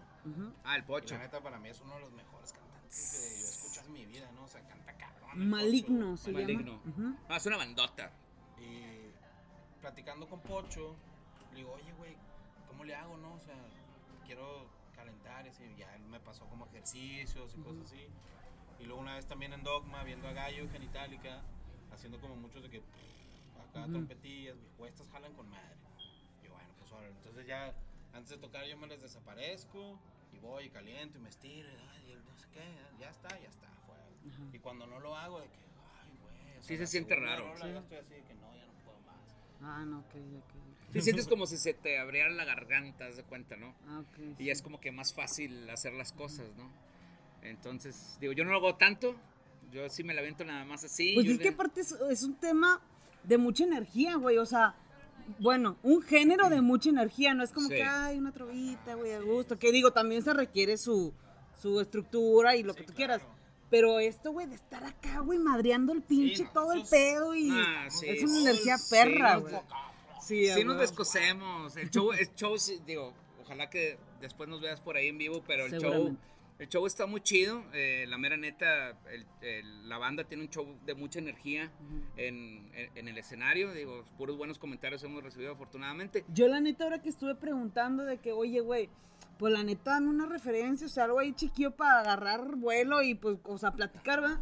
Ah, el Pocho. la neta, para mí es uno de los mejores cantantes que yo he escuchado en mi vida, ¿no? O sea, canta cabrón. Maligno, se Maligno. Ah, es una bandota. Y platicando con Pocho, le digo, oye, güey, ¿cómo le hago, no? O sea, quiero calentar, y ya él me pasó como ejercicios y cosas así. Y luego una vez también en Dogma, viendo a Gallo Genitalica, haciendo como muchos de que acá trompetillas, mis cuestas jalan con madre. Y bueno, pues ahora, entonces ya antes de tocar yo me les desaparezco y voy y caliento y me estiro y, no sé qué, ya está, ya está, fuera. Y cuando no lo hago, de que, ay, güey. Sí, se siente raro. sí. estoy así de que no, ya no puedo más. Ah, no, ok, ok. Sí, sientes como si se te abriera la garganta, haz de cuenta, ¿no? Ah, ok. y es como que más fácil hacer las cosas, ¿no? Entonces, digo, yo no lo hago tanto, yo sí me la viento nada más así. Pues es que aparte es, un tema de mucha energía, güey, o sea, bueno, un género de mucha energía, no es como que hay una trovita, güey, a gusto, que digo, también se requiere su, su estructura y lo que tú quieras. Pero esto, güey, de estar acá, güey, madreando el pinche todo el pedo y ah, es una energía perra, güey. Sí, sí nos descosemos. El show, el *laughs* show, digo, ojalá que después nos veas por ahí en vivo, pero el show el show está muy chido, eh, la mera neta, la banda tiene un show de mucha energía en, el escenario, digo, puros buenos comentarios hemos recibido afortunadamente. Yo la neta ahora que estuve preguntando de que, oye, güey, pues la neta dan una referencia, o sea, algo ahí chiquillo para agarrar vuelo y pues, o sea, platicar, ¿va?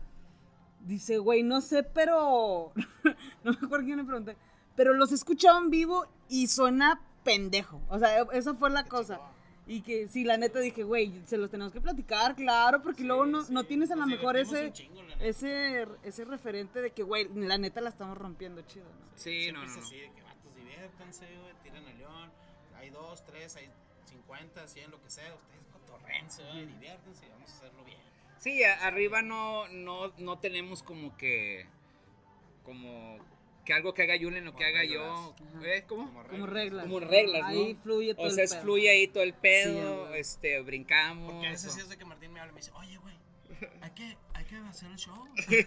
Dice, güey, no sé, pero, *laughs* no me acuerdo quién me pregunté, pero los he escuchado en vivo y suena pendejo, o sea, esa fue la cosa. Y que sí, la neta dije, güey, se los tenemos que platicar, claro, porque luego no, no tienes a lo mejor ese, ese, ese referente de que, güey, la neta la estamos rompiendo chido, ¿no? Sí, no, no. así de que vatos, diviértanse, güey, tiren el león. Hay dos, tres, hay cincuenta, cien, lo que sea. Ustedes cotorrense, güey, diviértanse y vamos a hacerlo bien. Sí, arriba no, no, no tenemos como que, como que algo que haga Julen o que haga yo. ¿eh? ¿Cómo? Como reglas. Como reglas, ¿no? Ahí fluye todo o sea, fluye ahí todo el pedo, este, brincamos. Porque a veces sí es de que Martín me habla y me dice, oye, güey, hay que, hay que hacer el show. *laughs* hay que,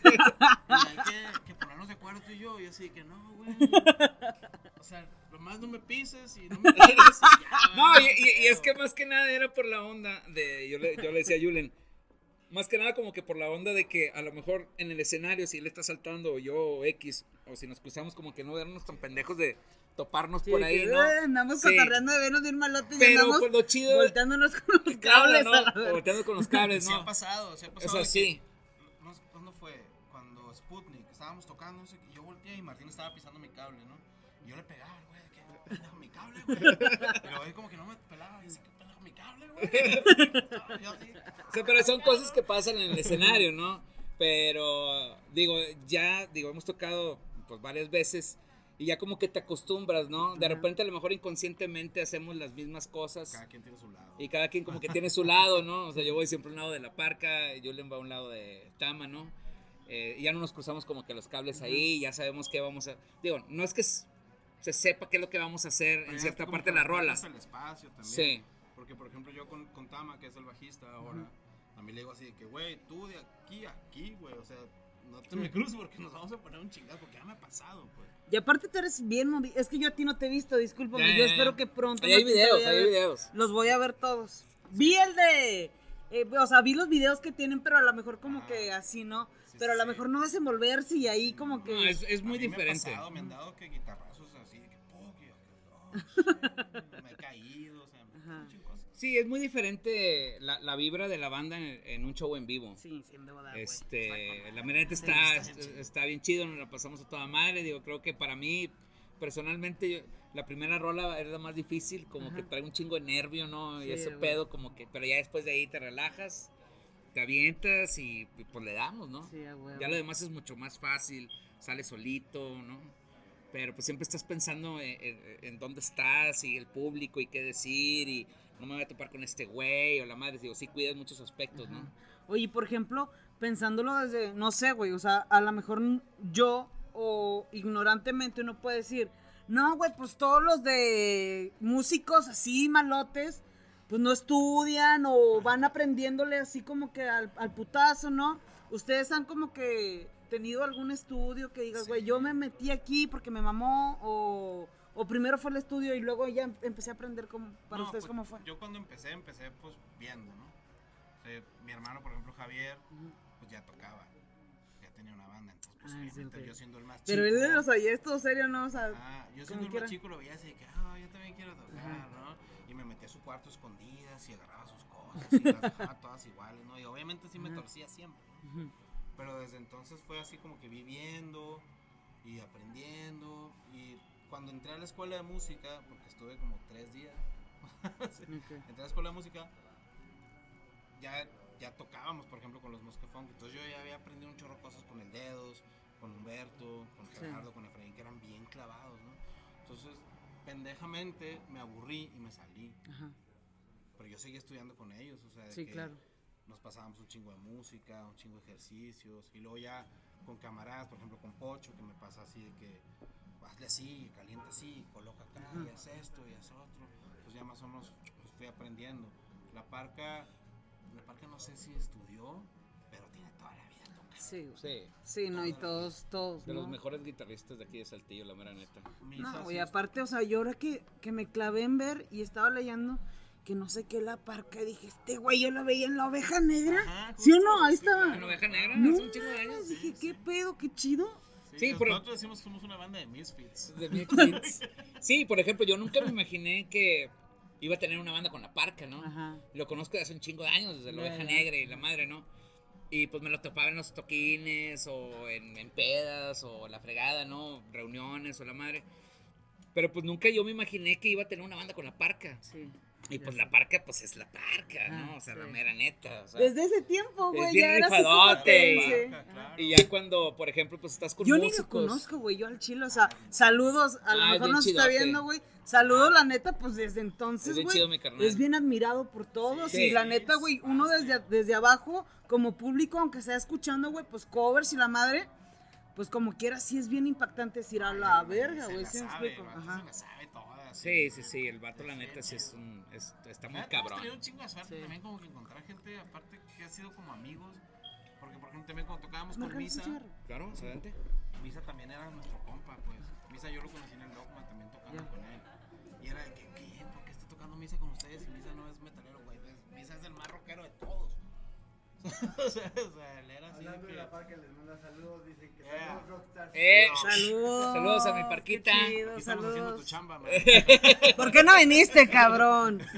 que, ponernos de acuerdo tú y yo. Y así que no, güey. O sea, nomás no me pises y no me *laughs* tires. no, y, y, es que más que nada era por la onda de. Yo le, yo le decía a Julen más que nada como que por la onda de que a lo mejor en el escenario si él está saltando o yo o X, o si nos cruzamos como que no vernos tan pendejos de toparnos por ahí, ¿no? Eh, andamos sí. cotorreando de vernos bien malotes Pero y andamos pues lo chido, volteándonos con los *laughs* cables. ¿no? Volteando con los cables, ¿no? Se ha pasado, se ha pasado. Eso sí. No, ¿Cuándo fue? Cuando Sputnik, estábamos tocando, y yo volteé y Martín estaba pisando mi cable, ¿no? Y yo le pegaba, güey, que, mi cable, güey. *laughs* Pero él como que no me pelaba, y dice, pero son cosas que pasan en el escenario, ¿no? Pero, digo, ya, digo, hemos tocado pues varias veces y ya como que te acostumbras, ¿no? De repente a lo mejor inconscientemente hacemos las mismas cosas. Cada quien tiene su lado. Y cada quien como que tiene su lado, ¿no? O sea, yo voy siempre a un lado de la parca, le va a un lado de Tama, ¿no? Eh, ya no nos cruzamos como que los cables ahí, ya sabemos qué vamos a... Digo, no es que se sepa qué es lo que vamos a hacer en cierta parte de la rola. el espacio también. Sí. Porque, por ejemplo, yo con, con Tama, que es el bajista ahora, a mí le digo así de que, güey, tú de aquí a aquí, güey, o sea, no te me cruces porque nos vamos a poner un chingado, porque ya me ha pasado, pues. Y aparte tú eres bien Es que yo a ti no te he visto, discúlpame. yo espero que pronto. hay videos, hay videos. Los voy a ver todos. Vi el de. Eh, o sea, vi los videos que tienen, pero a lo mejor como que ah, así, ¿no? pero a lo mejor no desenvolverse y ahí como que. No, es, es muy diferente. Me, ha pasado, me han dado que guitarrazos así, de que, oh, *laughs* me he caído, o sea, Sí, es muy diferente la, la vibra de la banda en, un show en vivo. Sí, sin duda. Este, la verdad está, está, bien chido, nos la pasamos a toda madre. Digo, creo que para mí, personalmente, la primera rola era la más difícil, como que trae un chingo de nervio, ¿no? y ese pedo, como que, pero ya después de ahí te relajas, te avientas y, pues le damos, ¿no? Sí, Ya lo demás es mucho más fácil, sale solito, ¿no? Pero pues siempre estás pensando en, en dónde estás y el público y qué decir y no me voy a topar con este güey o la madre. Digo, sí cuidas muchos aspectos, ¿no? Oye, por ejemplo, pensándolo desde, no sé, güey, o sea, a lo mejor yo o ignorantemente uno puede decir, no, güey, pues todos los de músicos así malotes, pues no estudian o van aprendiéndole así como que al, putazo, ¿no? Ustedes han como que tenido algún estudio que digas, güey, yo me metí aquí porque me mamó o ¿O primero fue el estudio y luego ya empecé a aprender cómo, para ustedes pues, cómo fue? Yo cuando empecé, empecé pues viendo, ¿no? mi hermano, por ejemplo, Javier, pues ya tocaba, ya tenía una banda, entonces pues yo siendo el más chico. Pero él, y esto serio, ¿no? O sea, ah, yo siendo el más chico lo veía así de que, ah, yo también quiero tocar, ¿no? Y me metí a su cuarto escondidas y agarraba sus cosas y las dejaba *laughs* todas iguales, ¿no? Y obviamente sí me torcía siempre, Pero desde entonces fue así como que viviendo y aprendiendo y cuando entré a la escuela de música, porque estuve como tres días, *laughs* entré a la escuela de música, ya, ya tocábamos, por ejemplo, con los Mosquefunk. Entonces yo ya había aprendido un chorro de cosas con el Dedos, con Humberto, con Gerardo, con Efraín, que eran bien clavados, ¿no? Entonces, pendejamente me aburrí y me salí. Pero yo seguía estudiando con ellos, o sea, sí, claro. nos pasábamos un chingo de música, un chingo de ejercicios, y luego ya con camaradas, por ejemplo con Pocho, que me pasa así de que hazle así, calienta así, coloca acá, y haz esto, y haz otro. Pues ya más o menos pues, fui aprendiendo. La parca, la parca no sé si estudió, pero tiene toda la vida tocando. Sí, sí. Sí, no, y todos, todos. De los mejores guitarristas de aquí de Saltillo, la mera neta. No, y aparte, o sea, yo ahora que, que me clavé en ver y estaba leyendo que no sé qué la parca. Dije, este güey, yo la veía en la oveja negra. ¿Sí o no? Ahí estaba. En la oveja negra, no, un chingo de años. Dije, qué pedo, qué chido. Sí, pero nosotros decimos que somos una banda de misfits. De misfits. sí, por ejemplo, yo nunca me imaginé que iba a tener una banda con la parca, ¿no? Ajá. Lo conozco desde hace un chingo de años, desde la oveja negra y la madre, ¿no? Y pues me lo topaba en los toquines o en, en pedas o la fregada, ¿no? Reuniones o la madre. Pero pues nunca yo me imaginé que iba a tener una banda con la parca. Sí. Y pues la parca, pues es la parca, ¿no? Ah, o sea, la mera neta. O sea, Desde ese tiempo, güey. Es bien rifadote. Y, ya cuando, por ejemplo, pues estás con Yo ni lo conozco, güey, yo al chilo. O sea, saludos. A lo ah, mejor nos está viendo, güey. Saludos, la neta, pues desde entonces, güey. Es, bien admirado por todos. y la neta, güey, uno desde, desde abajo, como público, aunque sea escuchando, güey, pues covers y la madre pues como quiera sí es bien impactante decir a la verga, güey. ¿sí Ajá. Se sabe Sí, sí, sí, el vato la neta sí es un, es, está muy cabrón. Hemos tenido un chingo de suerte también como que encontrar gente, aparte que ha sido como amigos, porque por ejemplo también cuando tocábamos con Misa. Claro, adelante. Misa también era nuestro compa, pues. Misa yo lo conocí en el Dogma también tocando con él. Y era de que, ¿qué? ¿Por qué está tocando Misa con ustedes y Misa no es metalero, güey? Misa es el más rockero de todos. *laughs* o, sea, o sea, él era así. Hablando de, que... la parca les manda saludos, dicen que yeah. saludos rockstars. Eh, saludos. Saludos a mi parquita. Chido, Aquí estamos saludos. haciendo tu chamba, man. *laughs* ¿Por qué no viniste, cabrón? *laughs*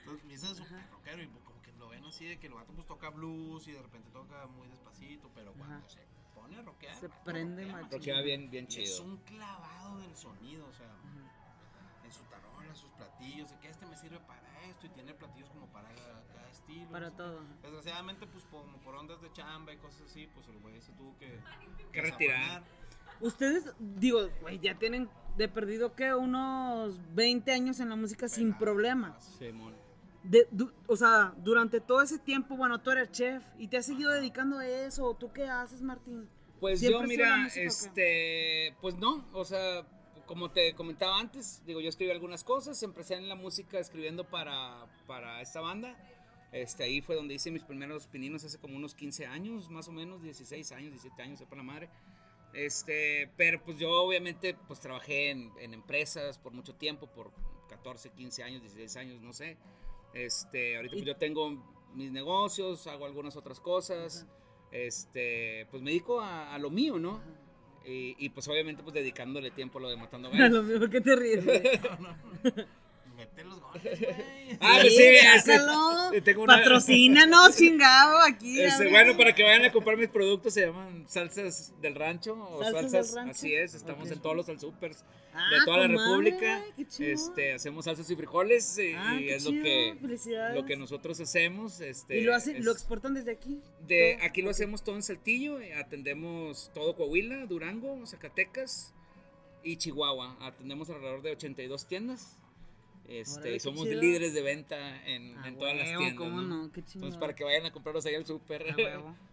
Entonces, Misa es súper rockero y como que lo ven así de que el vato pues toca blues y de repente toca muy despacito, pero cuando Ajá. se pone a rockear. Se prende más. Rockea bien, bien chido. Es un clavado del sonido, o sea, Ajá. en su tarola, sus platillos, de que este me sirve para esto y tiene platillos como para para todo. Desgraciadamente, pues como por ondas de chamba y cosas así, pues el güey se tuvo que, que retirar. Ustedes, digo, güey, ya tienen de perdido que unos 20 años en la música sin problemas. Sí, mon. De, o sea, durante todo ese tiempo, bueno, tú eres chef y te has seguido dedicando a eso. ¿Tú qué haces, Martín? Pues yo, mira, este, pues no, o sea, como te comentaba antes, digo, yo escribí algunas cosas, empecé en la música escribiendo para, para esta banda. Este, ahí fue donde hice mis primeros pininos hace como unos 15 años, más o menos, 16 años, 17 años, sepa la madre. Este, pero pues yo obviamente pues trabajé en, en, empresas por mucho tiempo, por 14, 15 años, 16 años, no sé. Este, ahorita pues yo tengo mis negocios, hago algunas otras cosas. Este, pues me dedico a, a lo mío, ¿no? Y, y, pues obviamente pues dedicándole tiempo a lo de Matando Gallos. *laughs* A lo mejor que te ríes. *laughs* *laughs* Mete los goles, *laughs* güey. Ah, pues sí, este, tengo una... Patrocínanos, *laughs* chingado, aquí. Este, bueno, para que vayan a comprar mis productos, se llaman salsas del rancho o salsas, salsas rancho? así es, estamos okay. en todos los supers ah, de toda la República. Este, hacemos salsas y frijoles y, ah, y es chido, lo que lo que nosotros hacemos, este ¿Y lo hacen es, lo exportan desde aquí? De todo. aquí lo hacemos todo en Saltillo, atendemos todo Coahuila, Durango, Zacatecas y Chihuahua. Atendemos alrededor de 82 tiendas. Este, somos líderes de venta en, en todas las tiendas. ¿cómo ¿no? Qué Entonces, para que vayan a comprarlos ahí al súper.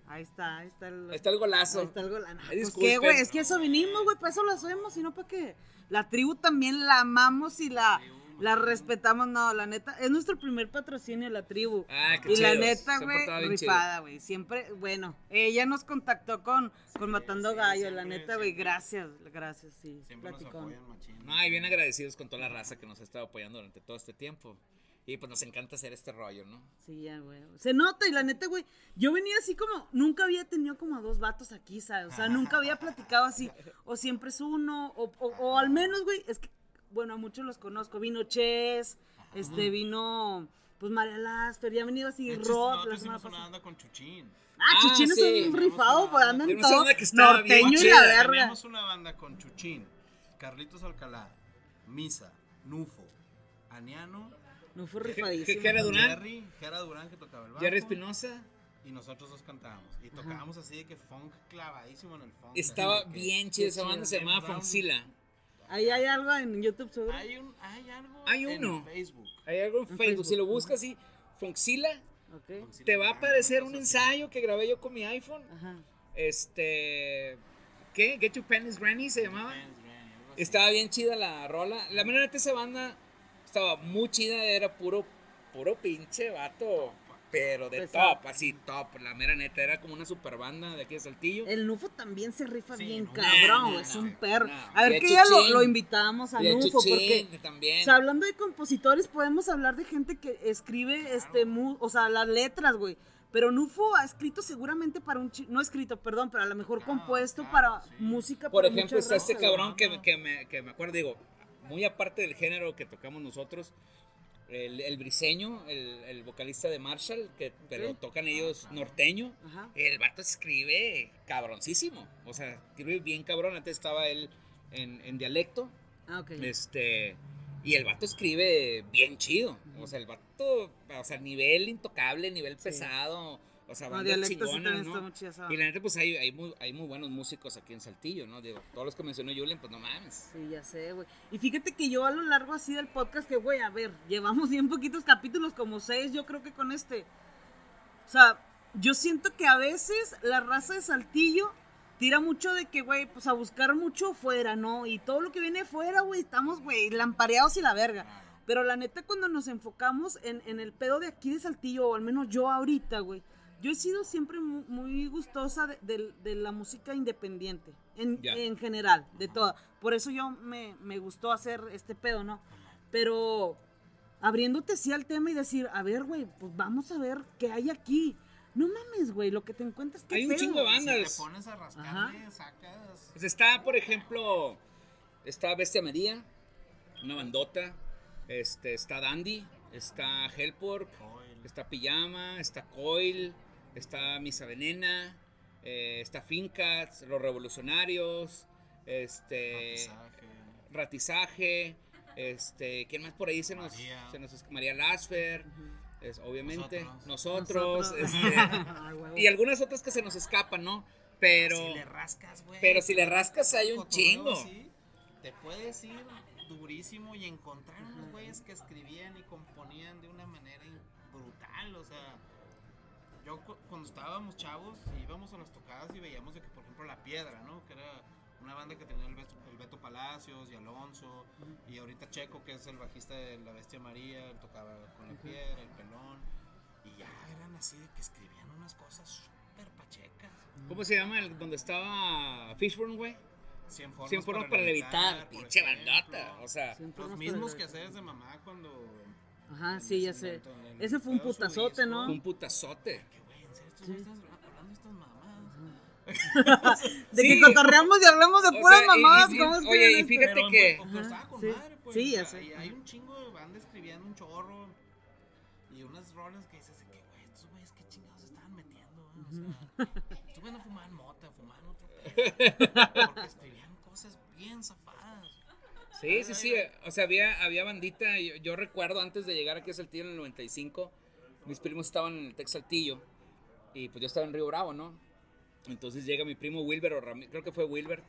Ahí está, ahí está el. Ahí está el golazo. Ahí está el golazo. Pues qué, güey, es que eso vinimos, güey, para eso lo hacemos, y no para qué. La tribu también la amamos y la. La respetamos, no, la neta, es nuestro primer patrocinio, la tribu. Ah, qué y chidos. la neta, güey, rifada, güey. Siempre, bueno, ella nos contactó con, con Matando sí, Gallo, siempre, la neta, güey, gracias, gracias, sí. Siempre platicón. nos apoyan machín. No, y bien agradecidos con toda la raza que nos ha estado apoyando durante todo este tiempo. Y pues nos encanta hacer este rollo, ¿no? Sí, ya, güey. Se nota y la neta, güey, yo venía así como, nunca había tenido como a dos vatos aquí, ¿sabes? O sea, nunca había platicado así, o siempre es uno, o, o, o al menos, güey, es que, bueno, a muchos los conozco, vino Ches, este, vino, pues María Lasper, ya ha venido así Rock. nosotros hicimos una banda con Chuchín. Ah, Ah, Chuchín sí. es un rifado, pues andan Yo no sé todo dónde que estaba bien norteño y la verga. Teníamos una banda con Chuchín, Carlitos Alcalá, Misa, Nufo, Aniano, No fue rifadísimo. Jera Durán. Jerry, Jera Durán que tocaba el bajo. Jerry Espinosa. Y nosotros dos cantábamos. Y tocábamos así de que funk clavadísimo en el funk. Estaba bien chida esa banda, se llamaba Brown. Ahí hay algo en YouTube seguro. Hay, un, hay algo Hay en uno. Facebook. Hay algo en En Facebook, si lo buscas, sí. Fonxila. Te va a aparecer un ensayo que grabé yo con mi iPhone. Ajá. Este. ¿Qué? Get Your Pennies Granny se llamaba. Estaba bien chida la rola. La manera de esa banda estaba muy chida, era puro, puro pinche vato pero de top, así top, la mera neta, era como una super banda de aquí de Saltillo. El Nufo también se rifa bien cabrón, es un perro. a ver que ya lo, lo, invitamos a Nufo, porque también. O sea, hablando de compositores, podemos hablar de gente que escribe, este, o sea, las letras, güey. Pero Nufo ha escrito seguramente para un... No escrito, perdón, pero a lo mejor compuesto para música. Por ejemplo, está este cabrón que, que, me, que me acuerdo, digo, muy aparte del género que tocamos nosotros, el, el briseño, el, el, vocalista de Marshall, que pero tocan ellos norteño, el vato escribe cabroncísimo, o sea, escribe bien cabrón, antes estaba él en, en dialecto, ah, este, y el vato escribe bien chido, o sea, el vato, o sea, nivel intocable, nivel pesado, o sea, ¿no? Y la neta, pues hay, hay, muy, hay muy buenos músicos aquí en Saltillo, ¿no? Digo, todos los que mencionó Julen, pues no mames. Sí, ya sé, güey. Y fíjate que yo a lo largo así del podcast, que, güey, a ver, llevamos bien poquitos capítulos, como seis, yo creo que con este. O sea, yo siento que a veces la raza de Saltillo tira mucho de que, güey, pues a buscar mucho fuera, ¿no? Y todo lo que viene fuera, güey, estamos, güey, lampareados y la verga. Pero la neta, cuando nos enfocamos en, en el pedo de aquí de Saltillo, o al menos yo ahorita, güey yo he sido siempre muy, gustosa de, la música independiente, en, en general, de toda. Por eso yo me, gustó hacer este pedo, ¿no? Pero abriéndote sí al tema y decir, a ver, güey, pues vamos a ver qué hay aquí. No mames, güey, lo que te encuentras Hay un chingo de bandas. Si te pones a rascarle, sacas. Pues está, por ejemplo, está Bestia María, una bandota. Este, está Dandy, está Hellpork, está Pijama, está Coil, está Misa Venena, eh, está Fincats, Los Revolucionarios, este Ratizaje, este, ¿quién más por ahí se nos, María, se nos María Lasfer, es, obviamente, nosotros, este, *laughs* y algunas otras que se nos escapan, ¿no? Pero si le rascas, güey. Pero si le rascas hay un chingo. te puedes ir durísimo y encontrar unos güeyes que escribían y componían de una manera brutal, o sea, yo cuando estábamos chavos íbamos a las tocadas y veíamos de que, por ejemplo, La Piedra, ¿no? Que era una banda que tenía el Beto, Palacios y Alonso, y ahorita Checo, que es el bajista de La Bestia María, tocaba con La Piedra, el Pelón, y ya eran así de que escribían unas cosas súper pachecas. ¿Cómo se llama el donde estaba Fishburne, güey? 100 formas, para, levitar, pinche bandota. O sea, los mismos que haces de mamá cuando. Ajá, sí, ya sé. Ese fue un putazote, ¿no? Un putazote. *laughs* de que cotorreamos y hablamos de puras mamadas. ¿cómo es oye, y fíjate que. Pues, sí, ya sé. Hay un chingo de bandas escribiendo un chorro. Y unas rolas que dices que, güey, estos güeyes qué chingados estaban metiendo. O sea, estos güeyes no fumaban mota, fumaban otro *laughs* Porque escribían cosas bien zafadas. Sí, sí, sí. O sea, había, había bandita. Yo, yo recuerdo antes de llegar aquí a Saltillo en el 95, mis primos estaban en el Tex Saltillo. Y pues yo estaba en Río Bravo, ¿no? Entonces llega mi primo Wilber, o creo que fue Wilber,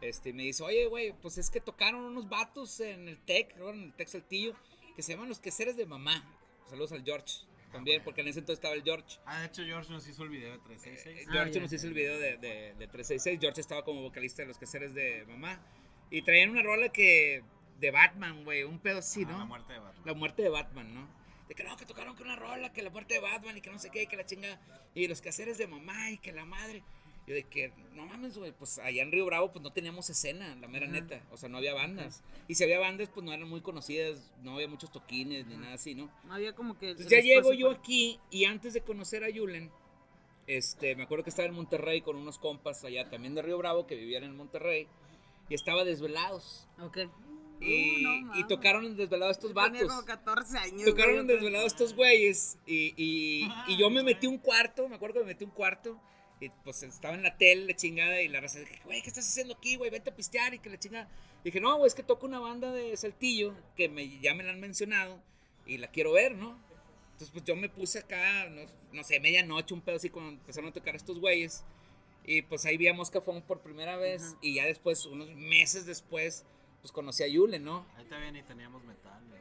este, me dice, oye, güey, pues es que tocaron unos vatos en el Tec, en el Tec Saltillo, que se llaman los queseres de mamá. Saludos al George. También, porque en ese entonces estaba el George. Ah, de hecho, George nos hizo el video de 366. Eh, George ah, nos hizo el video de, de, de, 366. George estaba como vocalista de los queseres de mamá. Y traían una rola que. de Batman, güey. Un pedo así, ah, ¿no? La muerte de Batman. La muerte de Batman, ¿no? De que no, que tocaron con una rola, que la muerte de Batman y que no sé qué, y que la chinga. Y los queseres de mamá y que la madre. Y de que, no mames, güey, pues allá en Río Bravo pues no teníamos escena, la mera neta. O sea, no había bandas. Y si había bandas, pues no eran muy conocidas, no había muchos toquines ni nada así, ¿no? Había como que... Entonces ya llego yo aquí y antes de conocer a Yulen, este, me acuerdo que estaba en Monterrey con unos compas allá también de Río Bravo que vivían en Monterrey y estaba Desvelados. Ok. Y, uh, y, tocaron en desvelado estos vatos. Tenía como 14 años. Tocaron en desvelado estos güeyes. Y, y, y, yo me metí un cuarto, me acuerdo que me metí un cuarto. Y pues estaba en la tele, la chingada, y la raza dije, güey, ¿qué estás haciendo aquí, güey? Vete a pistear y que la chingada. dije, no, güey, es que toco una banda de Saltillo que me, ya me la han mencionado y la quiero ver, ¿no? Entonces, pues yo me puse acá, no, no sé, medianoche, un pedo así, cuando empezaron a tocar estos güeyes. Y pues ahí vi a Moscafón por primera vez. Y ya después, unos meses después, pues conocí a Yule, ¿no? Ahí también y teníamos metales.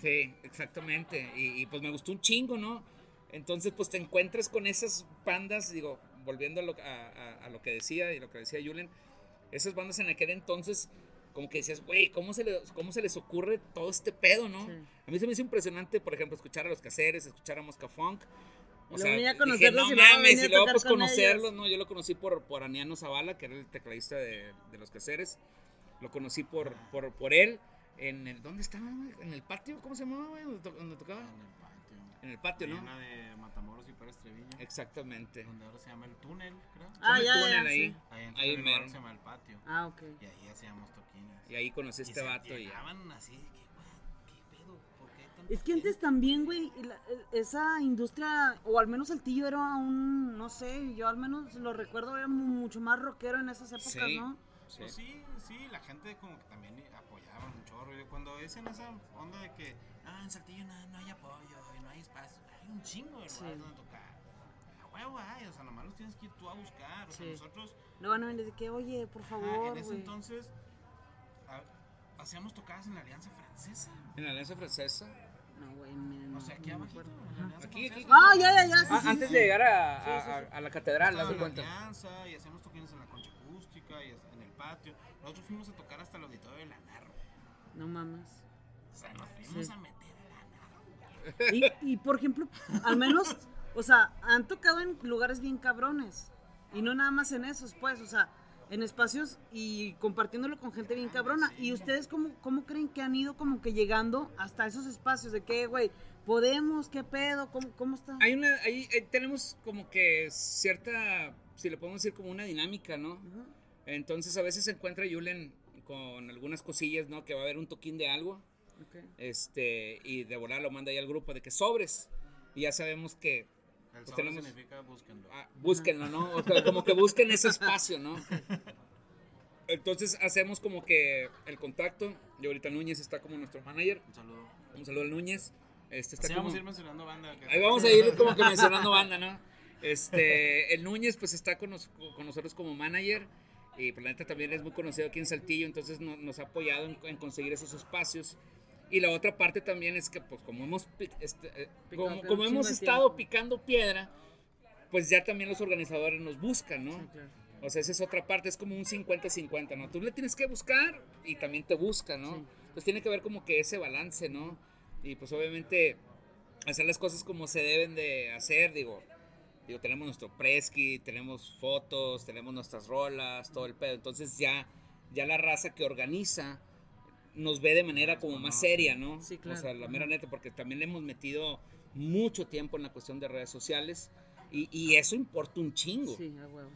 Sí, exactamente. Y, pues me gustó un chingo, ¿no? Entonces, pues te encuentras con esas bandas, digo, volviendo a lo, a, lo que decía y lo que decía Julen, esas bandas en aquel entonces, como que decías, güey, ¿cómo, se ¿cómo se les ocurre todo este pedo, no? A mí se me hizo impresionante, por ejemplo, escuchar a los caseres, escuchar a Mosca Funk. O sea, a conocerlos dije, no mames, y luego pues conocerlos, ¿no? Yo lo conocí por, por Aniano Zavala, que era el tecladista de, de los caseres. Lo conocí por, por, por él. En el, ¿Dónde estaba, En el patio, ¿cómo se llamaba, güey? ¿Dónde, tocaba? En el patio. En el patio, ¿no? Una de Matamoros y Pérez Treviño. Exactamente. Donde ahora se llama el túnel, creo. Ah, ya, el túnel ya, ahí. Sí. Ahí, ahí en mero. se llama el patio. Ah, ok. Y ahí hacíamos toquines. Y ahí conocí a este y vato. Se y así Es que antes también, güey, la- esa industria, o al menos el tío era un, no sé, yo al menos lo recuerdo, era mu- mucho más rockero en esas épocas, Sí. ¿no? Sí. Pues sí, sí, la gente como que también apoyaba un chorro. Y cuando dicen esa onda de que, ah, en Saltillo no, no hay apoyo y no hay espacio, hay un chingo de Sí. lugares donde tocar. A huevo hay, o sea, nomás los tienes que ir tú a buscar. O sea, Sí. nosotros, No van a venir de que, oye, por ajá, favor, en ese entonces, a- hacíamos tocadas en la Alianza Francesa. En la Alianza Francesa. No, güey, me- no, O sea, aquí. Alianza Aquí, aquí. Ah, ya, ya, ya, sí, Ah, sí, antes sí. de llegar a, Sí, sí, a- sí. a la catedral, la cuenta. Alianza y hacíamos toquines en la concha acústica y en el patio. Nosotros fuimos a tocar hasta el auditorio de la Narro. No mames. O sea, nos fuimos Sí. a meter a la Narro. Y, y por ejemplo, al menos, o sea, han tocado en lugares bien cabrones. Y no nada más en esos, pues, o sea, en espacios y compartiéndolo con gente bien cabrona. ¿Y ustedes cómo, cómo creen que han ido como que llegando hasta esos espacios? ¿De qué, güey? ¿Podemos? ¿Qué pedo? ¿Cómo, cómo está? Hay una, ahí eh, tenemos como que cierta, si le podemos decir como una dinámica, ¿no? Entonces a veces se encuentra Julen con algunas cosillas, ¿no? Que va a haber un toquín de algo, Ok. este, y de volar lo manda ahí al grupo de que sobres. Y ya sabemos que El Pues tenemos- significa búsquenlo. ah, búsquenlo, ¿no? O sea, como que busquen ese espacio, ¿no? *laughs* Entonces hacemos como que el contacto. Y ahorita Núñez está como nuestro manager. Un saludo. Un saludo al Núñez. Este está Así como... vamos a ir mencionando banda. que- Ahí vamos a ir como que mencionando banda, ¿no? Este, el Núñez pues está con, nos- con nosotros como manager y por la neta también es muy conocido aquí en Saltillo, entonces no- nos ha apoyado en, en conseguir esos espacios. Y la otra parte también es que pues como hemos, este, eh, como, como hemos estado picando piedra, pues ya también los organizadores nos buscan, ¿no? Sí, claro. O sea, esa es otra parte, es como un 50-50, ¿no? Tú le tienes que buscar y también te busca, ¿no? Sí. Entonces tiene que haber como que ese balance, ¿no? Y pues obviamente hacer las cosas como se deben de hacer, digo. Digo, tenemos nuestro preski, tenemos fotos, tenemos nuestras rolas, todo el pedo. Entonces ya, ya la raza que organiza nos ve de manera como más seria, ¿no? Sí, claro. O sea, la mera neta, porque también le hemos metido mucho tiempo en la cuestión de redes sociales y, y eso importa un chingo. Sí, a huevo.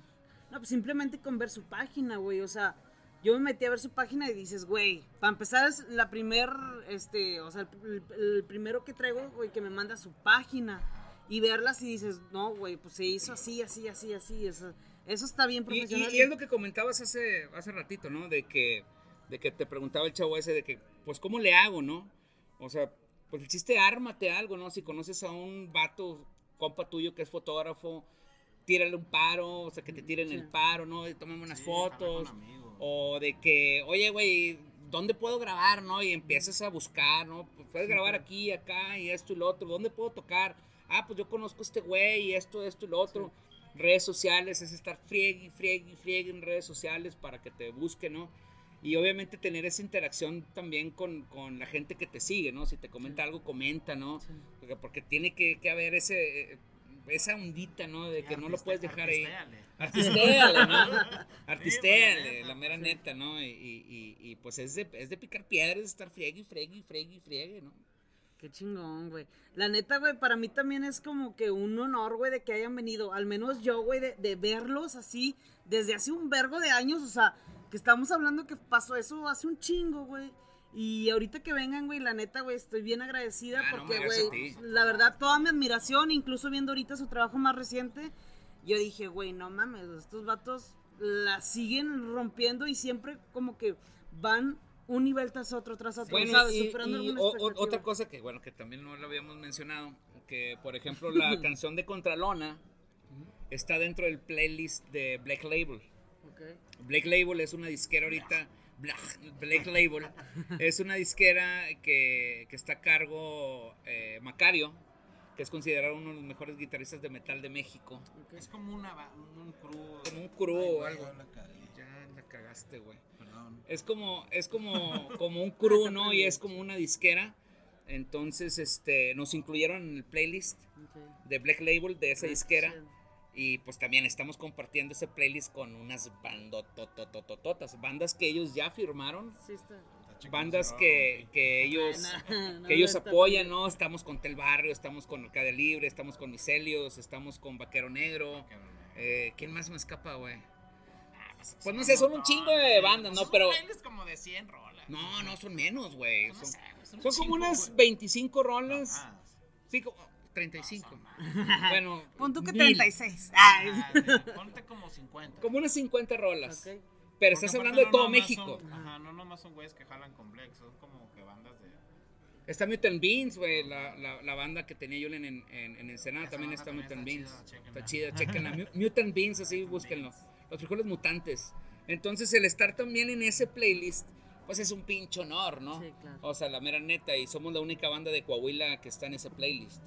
No, pues simplemente con ver su página, güey. O sea, yo me metí a ver su página y dices, güey, para empezar es la primer, este, o sea, el, el primero que traigo, güey, que me manda su página y verlas y dices, no, güey, pues se hizo así, así, así, así. Eso, eso está bien Y, profesional. y- y es lo que comentabas hace, hace ratito, ¿no? De que, de que te preguntaba el chavo ese de que, pues, ¿cómo le hago, no? O sea, pues el chiste, ármate algo, ¿no? Si conoces a un vato, compa tuyo que es fotógrafo, tírale un paro, o sea, que te tiren Sí. el paro, ¿no? Y tómame unas Sí, fotos. O de que, oye, güey, ¿dónde puedo grabar, no? Y empiezas a buscar, ¿no? Pues puedes grabar aquí, acá, y esto y lo otro. ¿Dónde puedo tocar? Ah, pues yo conozco a este güey, y esto, esto y lo otro. Redes sociales, es estar friegue, friegue, friegue en redes sociales para que te busquen, ¿no? Y obviamente tener esa interacción también con, con la gente que te sigue, ¿no? Si te comenta algo, comenta, ¿no? Sí. Porque, porque tiene que, que haber ese, esa ondita, ¿no? De que no lo puedes dejar ahí. artistéale. ¿no? *laughs* Artistéale, pues, la mera neta, ¿no? Y, y, pues es de, es de picar piedras, de estar friegue y friegue y friegue y friegue, ¿no? Qué chingón, güey. La neta, güey, para mí también es como que un honor, güey, de que hayan venido. Al menos yo, güey, de, de verlos así desde hace un vergo de años. O sea, que estamos hablando que pasó eso hace un chingo, güey. Y ahorita que vengan, güey, la neta, güey, estoy bien agradecida Ah, porque, güey, la verdad, toda mi admiración, incluso viendo ahorita su trabajo más reciente, yo dije, güey, no mames, estos vatos la siguen rompiendo y siempre como que van un nivel tras otro, tras otro, Bueno, ¿sabes? y, Superando y o- otra cosa que, bueno, que también no lo habíamos mencionado, que por ejemplo la *laughs* canción de Contralona está dentro del playlist de Black Label. Black Label es una disquera ahorita Black, Label. *laughs* es una disquera que, que está a cargo eh, Macario, que es considerado uno de los mejores guitarristas de metal de México. Es como una, un crew. Como un crew o algo. Ya la cagaste, güey. Perdón. Es como, es como, como un crew, ¿no? Y es como una disquera. Entonces, este, nos incluyeron en el playlist de Black Label de esa ah, disquera. Y pues también estamos compartiendo ese playlist con unas bandotototototas, bandas que ellos ya firmaron. Sí, está bandas que, que ellos, que ellos apoyan, ¿no? Estamos con Tel Barrio, estamos con Arcadia Libre, estamos con Miselios, estamos con Vaquero Negro. Eh, ¿Quién más me escapa, güey? Ah, pues, pues no sé, son un chingo de bandas, ¿no? Pero. como de 100 rolas. No, no, son menos, güey. Son, como unas 25 rolas. Sí, como 35. *laughs* bueno. Pon tú que 36. *laughs* ponte como 50. Como unas 50 rolas. Pero estás hablando de todo México. ajá, no nomás son güeyes que jalan con Black, son como que bandas de... Está Mutant Beans, güey, la, la, la, banda que tenía Julen en, en, en Ensenada, también está Mutant Beans. está chida, chequenla. *laughs* Mutant Beans, así búsquenlo. Los frijoles mutantes. Entonces el estar también en ese playlist, pues es un pinche honor, ¿no? Sí, claro. O sea, la mera neta, y somos la única banda de Coahuila que está en ese playlist.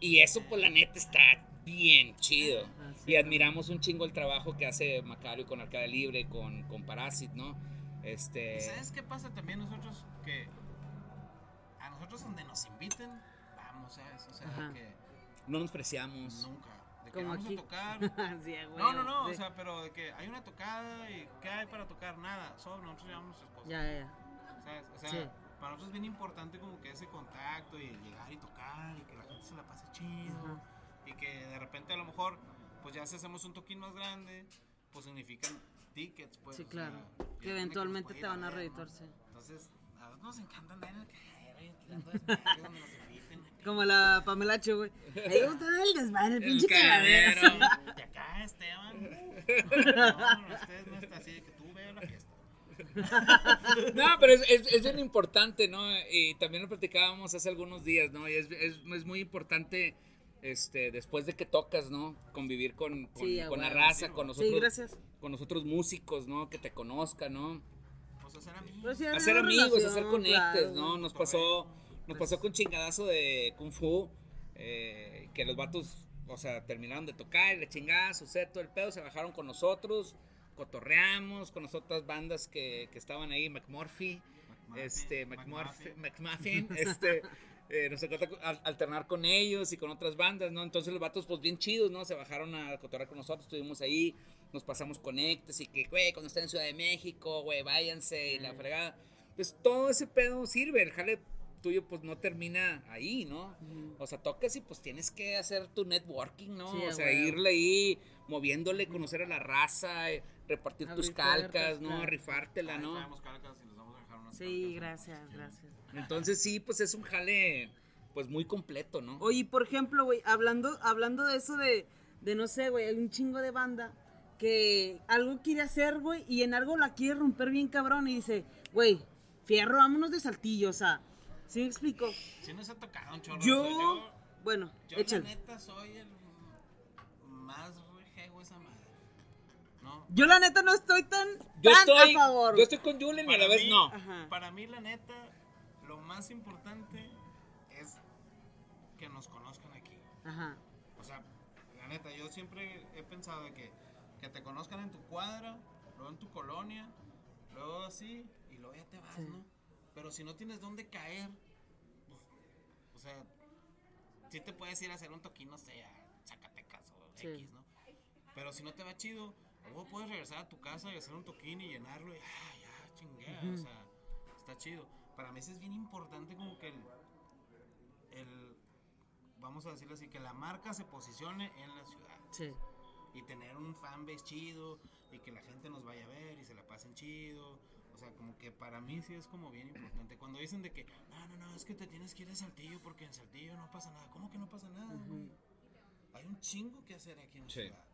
Y eso, pues la neta, está bien chido. y admiramos un chingo el trabajo que hace Macario con Arcada Libre, con, con Parasit, ¿no? Este... ¿Sabes qué pasa también nosotros? Que a nosotros donde nos inviten, vamos eso. O sea, que... No nos preciamos. Nunca. De que vamos a tocar. *laughs* no, no, no. O sea, pero de que hay una tocada y ¿qué hay para tocar? Nada. Solo nosotros llevamos nuestras cosas. Ya, ya. ¿Sabes? O sea, para nosotros es bien importante como que ese contacto y llegar y tocar y que se la pase chido y que de repente a lo mejor, pues ya si hacemos un toquín más grande, pues significan tickets, pues. Sí, claro. que eventualmente te van a reeditarse. Entonces, a nosotros nos encanta andar en el cajero tirando *laughs* donde nos inviten. Como la Pamela Chu, güey. *laughs* Ahí gusta el desmadre, el pinche cagadero. Y acá, Esteban. *laughs* No, ustedes no está así de que tú veas la fiesta. No, pero es, es, es, bien importante, ¿no? Y también lo platicábamos hace algunos días, ¿no? Y es, es, es muy importante este, después de que tocas, ¿no? Convivir con, con, la raza, con nosotros. Con nosotros músicos, ¿no? Que te conozcan, ¿no? Pues hacer amigos. Pues hacer amigos, hacer conectes, ¿no? Nos pasó, nos pues pasó con chingadazo de Kung Fu, eh, que los vatos, o sea, terminaron de tocar, le chingadas, su todo el pedo, se bajaron con nosotros, cotorreamos con las otras bandas que, que estaban ahí, McMurphy, este, McMuffin, *laughs* este, eh, nos tocó alternar con ellos y con otras bandas, ¿no? Entonces los vatos, pues bien chidos, ¿no? Se bajaron a cotorrear con nosotros, estuvimos ahí, nos pasamos conectes y que, güey, cuando estén en Ciudad de México, güey, váyanse y la fregada. Pues todo ese pedo sirve, el jale tuyo pues no termina ahí, ¿no? O sea, tocas y pues tienes que hacer tu networking, ¿no? o sea, irle ahí, moviéndole, conocer a la raza, eh, repartir tus calcas, ¿no? Rifártela, ¿no? Sí, gracias, gracias. Entonces sí, pues es un jale pues muy completo, ¿no? Oye, por ejemplo, güey, hablando, hablando de eso de, de no sé, güey, hay un chingo de banda que algo quiere hacer, güey, y en algo la quiere romper bien cabrón y dice, güey, fierro, vámonos de saltillo, o sea, ¿sí me explico? Sí nos ha tocado un chorro. Yo, bueno, yo la neta soy el Yo la neta no estoy tan, yo estoy, a favor. Yo estoy con Julen y a la vez no. Para mí la neta más importante es que nos conozcan aquí. Ajá. O sea, la neta, yo siempre he pensado de que, que te conozcan en tu cuadra, luego en tu colonia, luego así, y luego ya te vas, ¿no? Pero si no tienes dónde caer, pues, o sea, sí te puedes ir a hacer un toquín, no sé, a Zacatecas o X, ¿no? Pero si no te va chido, luego puedes regresar a tu casa y hacer un toquín y llenarlo y, ah, ya, chingue, o sea, está chido para mí es bien importante como que el, vamos a decirlo así, que la marca se posicione en la ciudad. Sí. Y tener un fanbase chido y que la gente nos vaya a ver y se la pasen chido. O sea, como que para mí sí es como bien importante. Cuando dicen de que, no, no, no, es que te tienes que ir a Saltillo porque en Saltillo no pasa nada. ¿Cómo que no pasa nada, Hay un chingo que hacer aquí en la ciudad.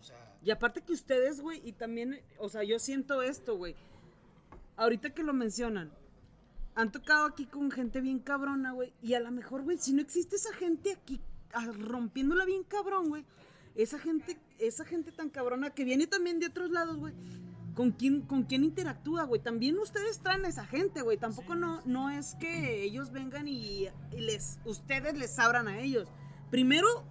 Y, o sea, y aparte que ustedes, güey, y también, o sea, yo siento esto, güey. Ahorita que lo mencionan, han tocado aquí con gente bien cabrona, güey. Y a lo mejor, güey, si no existe esa gente aquí ah, rompiéndola bien cabrón, güey. Esa gente, esa gente tan cabrona que viene también de otros lados, güey. ¿con quién, con quién interactúa, güey? También ustedes traen a esa gente, güey. Tampoco no, no es que ellos vengan y, les, ustedes les abran a ellos. Primero,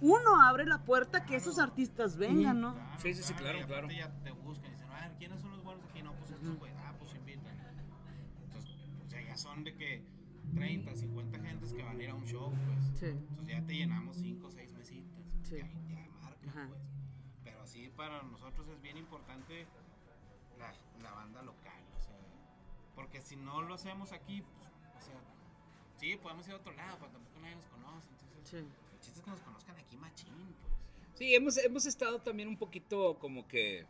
uno abre la puerta que esos artistas vengan, ¿no? sí, sí, sí, claro, claro. Ya te buscan y dicen, a ver, ¿quiénes son los buenos aquí? No, pues estos, güey. Ah, pues invitan. Entonces, o sea, ya son de que 30, 50 gentes que van a ir a un show, pues. Sí. Entonces ya te llenamos 5 o 6 mesitas. Sí. Ya, ya marca, pues. Pero así para nosotros es bien importante la, la, banda local, o sea. Porque si no lo hacemos aquí, pues, o sea, sí, podemos ir a otro lado, pero tampoco nadie nos conoce. Entonces, sí. Es que nos conozcan aquí machín, pues. Sí, hemos, hemos estado también un poquito como que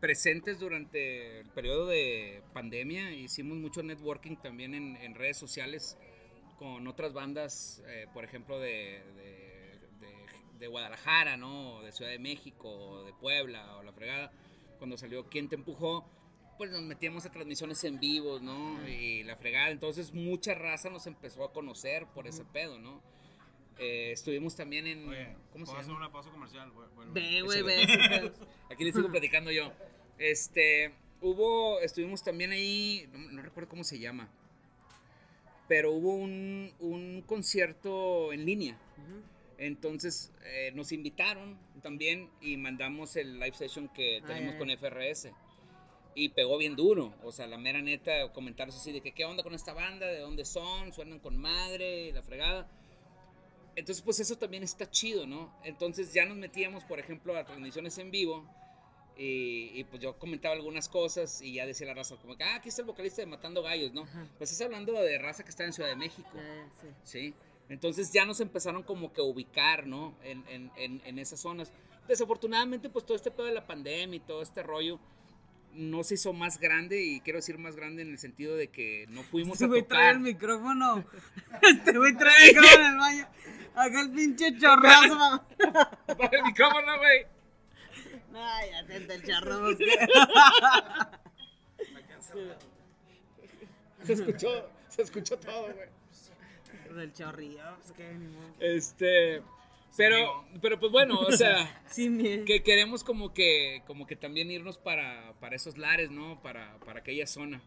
presentes durante el periodo de pandemia. Hicimos mucho networking también en, en redes sociales con otras bandas, eh, por ejemplo, de, de, de, Guadalajara, ¿no? De Ciudad de México, de Puebla, o La Fregada. Cuando salió ¿Quién te empujó? Pues nos metíamos a transmisiones en vivo, ¿no? Y La Fregada. Entonces mucha raza nos empezó a conocer por ese pedo, ¿no? Eh, estuvimos también en. ¿Cómo se llama? hacer una pausa comercial. ve, güey, ve. *laughs* Aquí les sigo platicando yo. Este. Hubo. Estuvimos también ahí. No, recuerdo cómo se llama. Pero hubo un, un concierto en línea. Entonces eh, nos invitaron también y mandamos el live session que ah, tenemos con FRS. Y pegó bien duro. O sea, la mera neta, comentarios así de que qué onda con esta banda, de dónde son, suenan con madre, la fregada. Entonces, pues eso también está chido, ¿no? Entonces ya nos metíamos, por ejemplo, a transmisiones en vivo. Y, pues yo comentaba algunas cosas y ya decía la raza, como que, ah, aquí está el vocalista de Matando Gallos, ¿no? Pues estás hablando de raza que está en Ciudad de México. sí. sí. Entonces ya nos empezaron como que a ubicar, ¿no? En, en, en, esas zonas. Desafortunadamente, pues todo este pedo de la pandemia y todo este rollo no se hizo más grande y quiero decir más grande en el sentido de que no fuimos este a tocar. trae el micrófono. *laughs* Este güey trae el micrófono en el baño. Acá el pinche chorrazo. Para el micrófono, güey. Ay, ya siente el charro. *laughs* se escuchó, se escuchó todo, güey. Del chorrillo, pues Este. Pero, pero pues bueno, o sea, *laughs* que queremos como que, como que también irnos para, para esos lares, ¿no? Para, para aquella zona.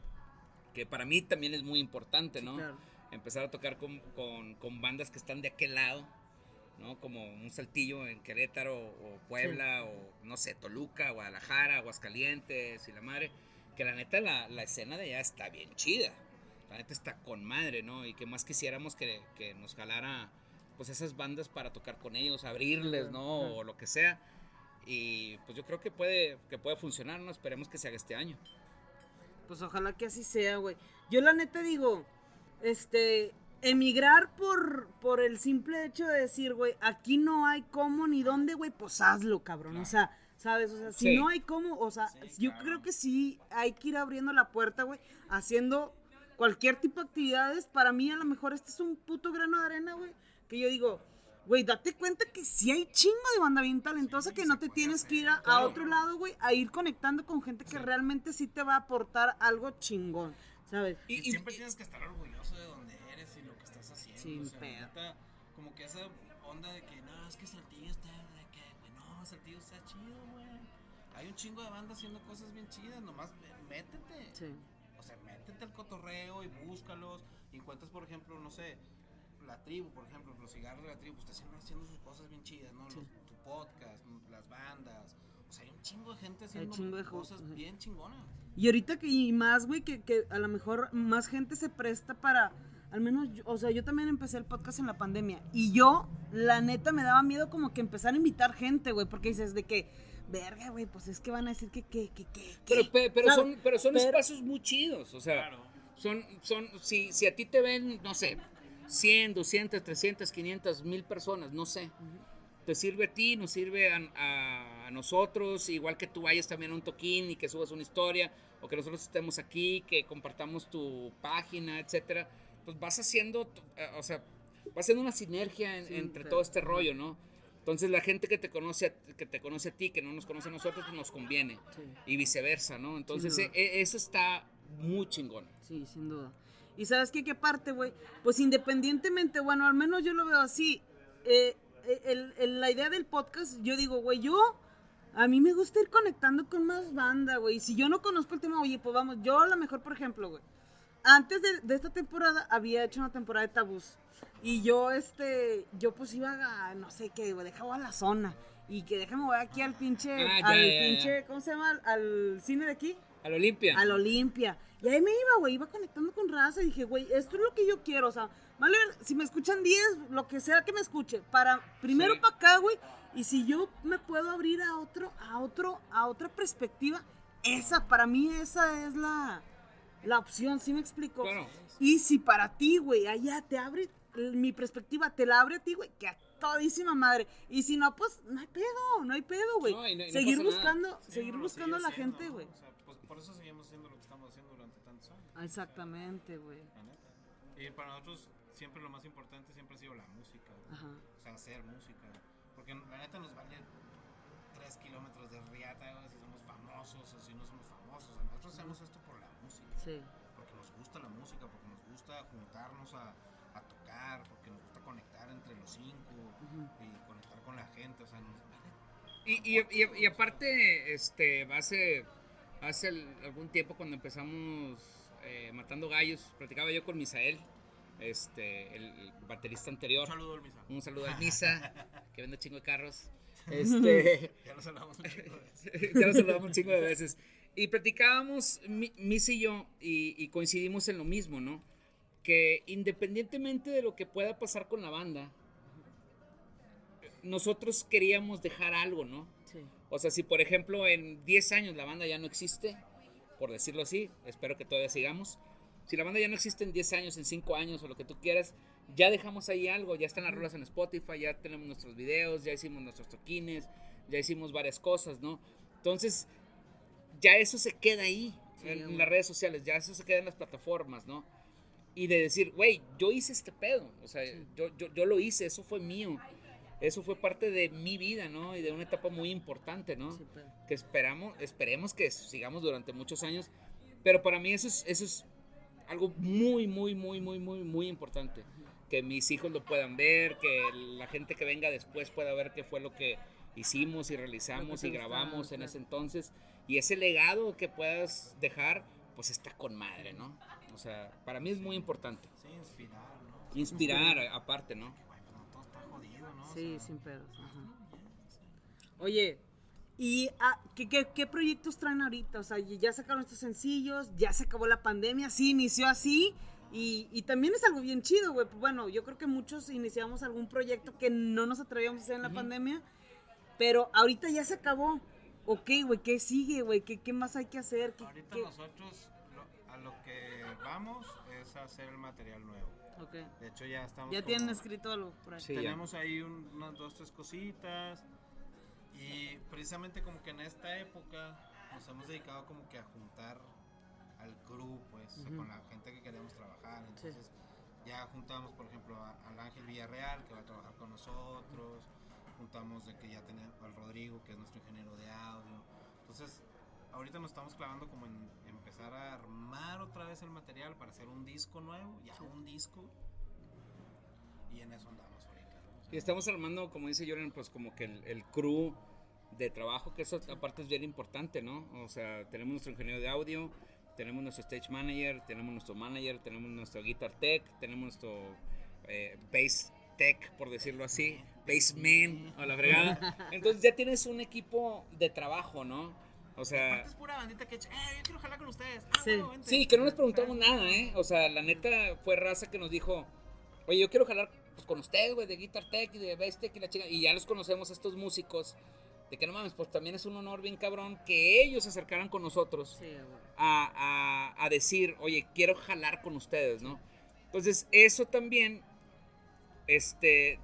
Que para mí también es muy importante, ¿no? empezar a tocar con, con, con, bandas que están de aquel lado, ¿no? Como un saltillo en Querétaro o Puebla o no sé, Toluca, Guadalajara, Aguascalientes y la madre. Que la neta la, la escena de allá está bien chida. La neta está con madre, ¿no? Y que más quisiéramos que, que nos jalara pues esas bandas para tocar con ellos, abrirles, ¿no? O lo que sea. Y pues yo creo que puede, que puede funcionar, ¿no? Esperemos que se haga este año. Pues ojalá que así sea, güey. Yo la neta digo, este, emigrar por, por el simple hecho de decir, güey, aquí no hay cómo ni dónde, güey, pues hazlo, cabrón. O sea, ¿sabes? O sea, si no hay cómo, o sea, yo creo que sí hay que ir abriendo la puerta, güey, haciendo cualquier tipo de actividades. Para mí, a lo mejor este es un puto grano de arena, güey, que yo digo, güey, date cuenta que sí hay chingo de banda bien talentosa que no te tienes que ir a, otro lado, güey, a ir conectando con gente que realmente sí te va a aportar algo chingón. ¿sabes? Y, siempre tienes que estar orgulloso de donde eres y lo que estás haciendo. Sí, o sea, como que esa onda de que, no, es que Saltillo está, de que, güey, no, Saltillo está chido, güey. Hay un chingo de bandas haciendo cosas bien chidas, nomás métete. Sí. O sea, métete al cotorreo y búscalos. Y encuentras, por ejemplo, no sé, la tribu, por ejemplo, los cigarros de la tribu, pues, está haciendo sus cosas bien chidas, ¿no? tu podcast, las bandas. O sea, hay un chingo de gente haciendo cosas bien chingonas. Y ahorita que y más, güey, que, que a lo mejor más gente se presta para, al menos, o sea, yo también empecé el podcast en la pandemia. Y yo, la neta, me daba miedo como que empezar a invitar gente, güey, porque dices de que, verga, güey, pues es que van a decir que, que, que, que. Pero, pero, son, pero son espacios muy chidos, o sea, son, son, si, si a ti te ven, no sé, 100, 200, 300, 500, mil personas, no sé. Te sirve a ti, nos sirve a, a, nosotros, igual que tú vayas también a un toquín y que subas una historia o que nosotros estemos aquí, que compartamos tu página, etcétera, pues vas haciendo, eh, o sea, vas haciendo una sinergia entre todo este rollo, ¿no? Entonces la gente que te conoce, que te conoce a ti, que no nos conoce a nosotros, pues nos conviene y viceversa, ¿no? Entonces e, e, eso está muy chingón. Sí, sin duda. Y sabes qué, qué parte, güey, pues independientemente, bueno, al menos yo lo veo así. Eh, eh, el, la idea del podcast, yo digo, güey, yo a mí me gusta ir conectando con más banda, güey. Si yo no conozco el tema, oye, pues vamos, yo a lo mejor, por ejemplo, güey, antes de, esta temporada había hecho una temporada de tabús. Y yo, este, yo pues iba a, no sé qué, güey, dejaba a la zona. Y que déjame voy aquí al pinche, ah, al pinche, ¿cómo se llama? Al cine de aquí. Al Olimpia. Al Olimpia. Y ahí me iba, güey, iba conectando con raza y dije, güey, esto es lo que yo quiero, o sea, si me escuchan 10, lo que sea que me escuche, para, primero para acá, güey, y si yo me puedo abrir a otro, a otro, a otra perspectiva, esa, para mí esa es la, la opción, ¿sí me explico? Claro. Y si para ti, güey, allá te abre, mi perspectiva te la abre a ti, güey, que a todísima madre. Y si no, pues no hay pedo, no hay pedo, güey. seguir buscando, seguir buscando a la gente, güey. O sea, por eso seguimos haciendo lo que estamos haciendo durante tantos años. Exactamente, güey. Y para nosotros siempre lo más importante siempre ha sido la música. Ajá. O sea, hacer música. Porque la neta nos vale tres kilómetros de riata si somos famosos o si no somos famosos. nosotros hacemos esto por la música. Sí. Porque nos gusta la música, porque nos gusta juntarnos a, a tocar, porque nos gusta conectar entre los cinco y conectar con la gente. O sea, nos y, y, y, aparte, este, hace, hace algún tiempo cuando empezamos eh, Matando Gallos, platicaba yo con Misael, este, el, baterista anterior. Un saludo al Misa. Un saludo al Misa, *laughs* que vende chingo de carros. *laughs* Este, ya nos saludamos un chingo de veces. *laughs* ya nos saludamos un chingo de veces. Y platicábamos, Misa y yo, y, y, coincidimos en lo mismo, ¿no? Que independientemente de lo que pueda pasar con la banda, nosotros queríamos dejar algo, ¿no? O sea, si por ejemplo en 10 años la banda ya no existe, por decirlo así, espero que todavía sigamos. Si la banda ya no existe en 10 años, en 5 años o lo que tú quieras, ya dejamos ahí algo, ya están las rolas en Spotify, ya tenemos nuestros videos, ya hicimos nuestros toquines, ya hicimos varias cosas, ¿no? Entonces, ya eso se queda ahí, en, las redes sociales, ya eso se queda en las plataformas, ¿no? Y de decir, güey, yo hice este pedo, o sea, yo, yo, yo lo hice, eso fue mío eso fue parte de mi vida, ¿no? Y de una etapa muy importante, ¿no? Que esperamos, esperemos que sigamos durante muchos años. Pero para mí eso es, eso es algo muy, muy, muy, muy, muy, muy importante. Que mis hijos lo puedan ver, que la gente que venga después pueda ver qué fue lo que hicimos y realizamos y grabamos en ese entonces. Y ese legado que puedas dejar, pues está con madre, ¿no? O sea, para mí es muy importante. Sí, inspirar, ¿no? Inspirar, aparte, ¿no? Sí, sin pedos. Oye, ¿y ah, ¿qué, proyectos traen ahorita? O sea, ya sacaron estos sencillos, ya se acabó la pandemia, sí, inició así. Y, también es algo bien chido, güey. Bueno, yo creo que muchos iniciamos algún proyecto que no nos atrevíamos a hacer en la pandemia, pero ahorita ya se acabó. Ok, güey, ¿qué sigue, güey? ¿Qué, ¿Qué, más hay que hacer? ahorita nosotros a lo que vamos es hacer el material nuevo. De hecho, ya estamos. Ya tienen escrito algo por ahí. Tenemos ahí unas dos, tres cositas. Y precisamente como que en esta época nos hemos dedicado como que a juntar al crew, pues, con la gente que queremos trabajar. Entonces, ya juntamos, por ejemplo, al Ángel Villarreal, que va a trabajar con nosotros. Juntamos de que ya tenemos al Rodrigo, que es nuestro ingeniero de audio. Entonces, ahorita nos estamos clavando como en empezar a armar otra vez el material para hacer un disco nuevo, ya un disco. Y en eso andamos ahorita. y estamos armando, como dice Jordan, pues como que el, el, crew de trabajo, que eso aparte es bien importante, ¿no? O sea, tenemos nuestro ingeniero de audio, tenemos nuestro stage manager, tenemos nuestro manager, tenemos nuestro guitar tech, tenemos nuestro eh, bass tech, por decirlo así, bassman, a la fregada. *laughs* Entonces ya tienes un equipo de trabajo, ¿no? O sea. Es pura bandita que eh, yo quiero jalar con ustedes. Ah, sí. sí, que no les preguntamos nada, ¿eh? O sea, la neta fue raza que nos dijo, oye, yo quiero jalar pues, con ustedes, güey, de Guitar Tech y de Bass Tech y la chica. Y ya los conocemos estos músicos. De que no mames, pues también es un honor bien cabrón que ellos se acercaran con nosotros a, a, a decir, oye, quiero jalar con ustedes, ¿no? Entonces, eso también este,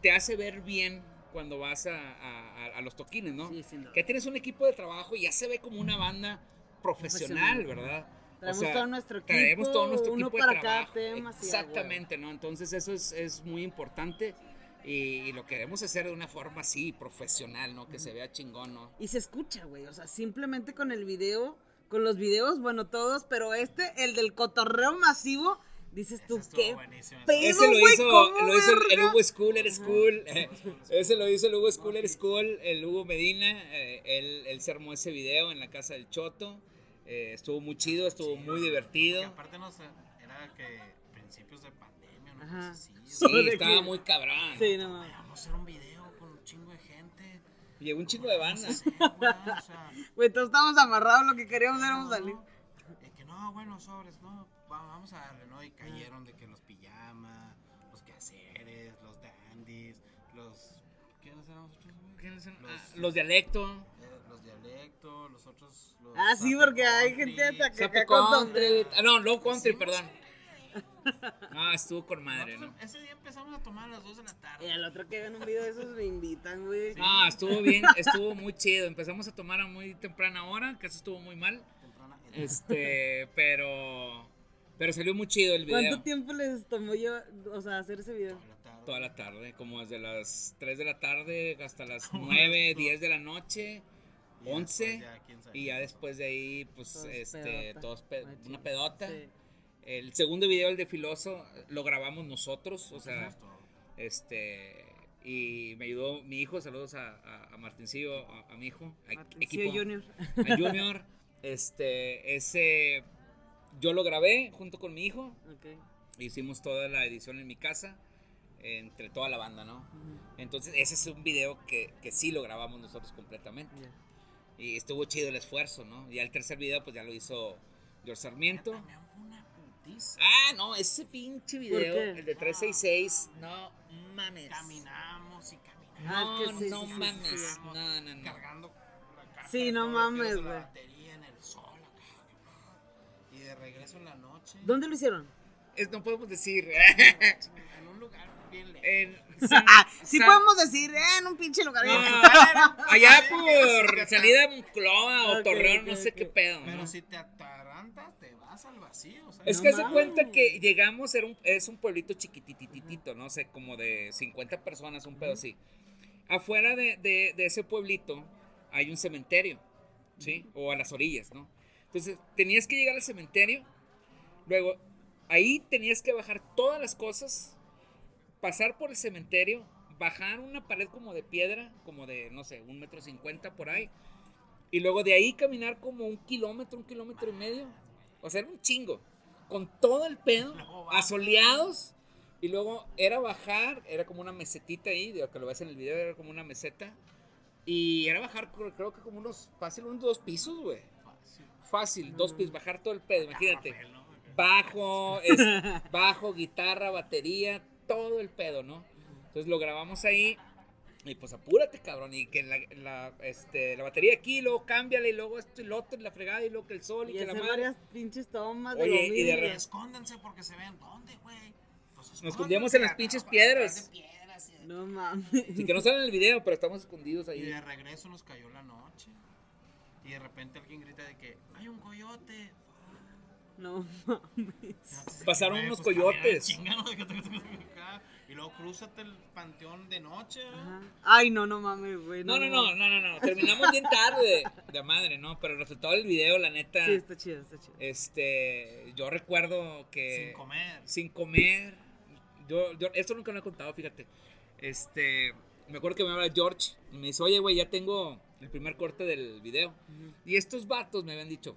te hace ver bien cuando vas a, los toquines, ¿no? Sí, Que tienes un equipo de trabajo y ya se ve como una banda profesional, ¿verdad? Traemos todo nuestro equipo. Traemos todo nuestro uno equipo para cada tema. Exactamente, ¿no? Entonces eso es, muy importante. Y, lo queremos hacer de una forma así, profesional, ¿no? Que se vea chingón, ¿no? Y se escucha, güey. O sea, simplemente con el video, con los videos, bueno, todos, pero este, el del cotorreo masivo, Dices tú, ¿qué Ese lo hizo, ¿Cómo lo hizo el, el? Hugo Schooler School. *laughs* *laughs* ese lo hizo el Hugo Schooler School, el Hugo Medina. eh, él, él se armó ese video en la casa del Choto. eh, estuvo muy chido, estuvo muy Y divertido. aparte no sé, era que principios de pandemia, una Ajá. Sí, ¿De estaba qué? muy cabrón. Sí, no. Vamos a hacer un video con un chingo de gente. Llegó un chico de banda. No güey, o sea, *laughs* todos estábamos amarrados, lo que queríamos era no, salir. no, y que no, bueno, sobres, no, vamos a darle, ¿no? Y cayeron de que los pijamas, los quehaceres, los dandies, los... ¿Quiénes eran los otros, güey? ¿Quiénes son? Los- Ah, Los dialectos. Eh, los dialectos, los otros... Los Ah, sí, porque hay Country. gente hasta que Country. Ah, no, Low Country, Sí, perdón. Ah, estuvo con madre, ¿no? Ese día empezamos a tomar a las 2 de la Y tarde. al otro que ven un video de esos me invitan, güey. Ah, estuvo bien, estuvo muy chido. Empezamos a tomar a muy temprana hora, que eso estuvo muy mal. Temprana. Este, pero pero salió muy chido el video. ¿Cuánto tiempo les tomó yo, o sea, hacer ese video? Toda la tarde. Toda la tarde, como desde las 3 de la tarde hasta las *laughs* 9, 10 de la noche, Y ya 11 después ya, quién sabe. y ya después de ahí pues Todos este pedota. todos pe- Machín. una pedota. Sí. El segundo video el de Filoso lo grabamos nosotros, o sea, este y me ayudó mi hijo, saludos a, a, a Martincillo, a, a mi hijo, a, Martincillo equipo, Junior. a *laughs* Junior, este ese yo lo grabé junto con mi hijo, Ok. hicimos toda la edición en mi casa entre toda la banda, ¿no? Entonces ese es un video que, que sí lo grabamos nosotros completamente Ya. y estuvo chido el esfuerzo, ¿no? Y el tercer video pues ya lo hizo George Sarmiento. Una putiza. Ah, no, ese pinche video, el de 366, no mames. Caminamos y caminamos. Ah, No, es que sí, no sí, mames. sí. No, no, no. Cargando la caja Sí, no mames, güey. De regreso en la noche. ¿Dónde lo hicieron? Es- no podemos decir. En un lugar bien lejos. en San- Ah, *laughs* sí San- podemos decir, eh, en un pinche lugar. bien No, lejos. *laughs* allá por salida de Monclova o Ok, Torreón, ok, no sé ok. qué pedo. ¿no? Pero si te atarantas, te vas al vacío. O sea, Es No que se cuenta que llegamos, era un, es un pueblito chiquitititito, no sé, como de 50 personas, un pedo así. Afuera de, de- de ese pueblito hay un cementerio, ¿sí? O a las orillas, ¿no? Entonces, tenías que llegar al cementerio, luego ahí tenías que bajar todas las cosas, pasar por el cementerio, bajar una pared como de piedra, como de, no sé, un metro cincuenta por ahí, y luego de ahí caminar como un kilómetro, un kilómetro y medio. O sea, era un chingo. Con todo el pedo, asoleados. Y luego era bajar, era como una mesetita ahí, digo, que lo ves en el video, era como una meseta. Y era bajar, creo que como unos, fácil, unos dos pisos, güey. Fácil. Dos pisos, bajar todo el pedo, imagínate. Rafael, ¿no? Bajo, es, *laughs* bajo, guitarra, batería, todo el pedo, ¿no? Entonces lo grabamos ahí. Y pues apúrate, cabrón. Y que la, la, este, la batería aquí, luego cámbiala y luego esto y lo otro, y la fregada y luego que el sol y, Y que la hacer madre. varias pinches tomas de Oye, lo y de re- Escóndanse porque se vean. ¿Dónde, güey? Pues Nos escondíamos en las pinches piedras. y- No mames. Sí, que no sale en el video, pero estamos escondidos Y ahí. de regreso nos cayó la noche. Y de repente alguien grita de que hay un coyote. No mames. Pasaron unos pues, coyotes. *laughs* Y luego crúzate el panteón de noche. Ay, no, no mames, güey. No, no, no, no, no, no. Terminamos bien tarde. De madre, ¿no? Pero el resultado del video, la neta. Sí, está chido, está chido. Este. Yo recuerdo que. Sin comer. sin comer. Yo, yo, esto nunca lo he contado, fíjate. Este, me acuerdo que me habla George y me dice, oye, güey, ya tengo el primer corte del video. Y estos vatos me habían dicho,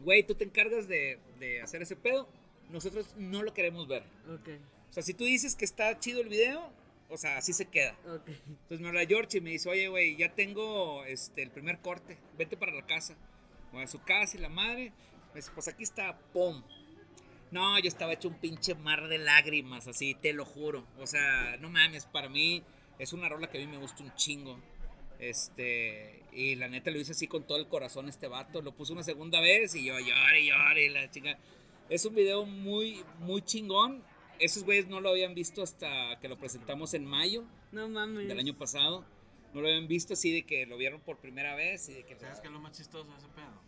güey, tú te encargas de, de hacer ese pedo, nosotros no lo queremos ver. Ok, O sea, si tú dices que está chido el video, o sea, así se queda. ok. Entonces me habla George y me dice, oye, güey, ya tengo este, el primer corte, vete para la casa. Voy a su casa y la madre. Me dice, pues aquí está, pum. No, yo estaba hecho un pinche mar de lágrimas, así, te lo juro. O sea, no mames, para mí es una rola que a mí me gusta un chingo. Este, y la neta lo hice así con todo el corazón este vato. Lo puso una segunda vez y yo lloré, lloré, la chinga. Es un video muy, muy chingón. Esos güeyes no lo habían visto hasta que lo presentamos en mayo No mames. del año pasado. No lo habían visto así de que lo vieron por primera vez y de que ¿Sabes qué es lo más chistoso de ese pedo?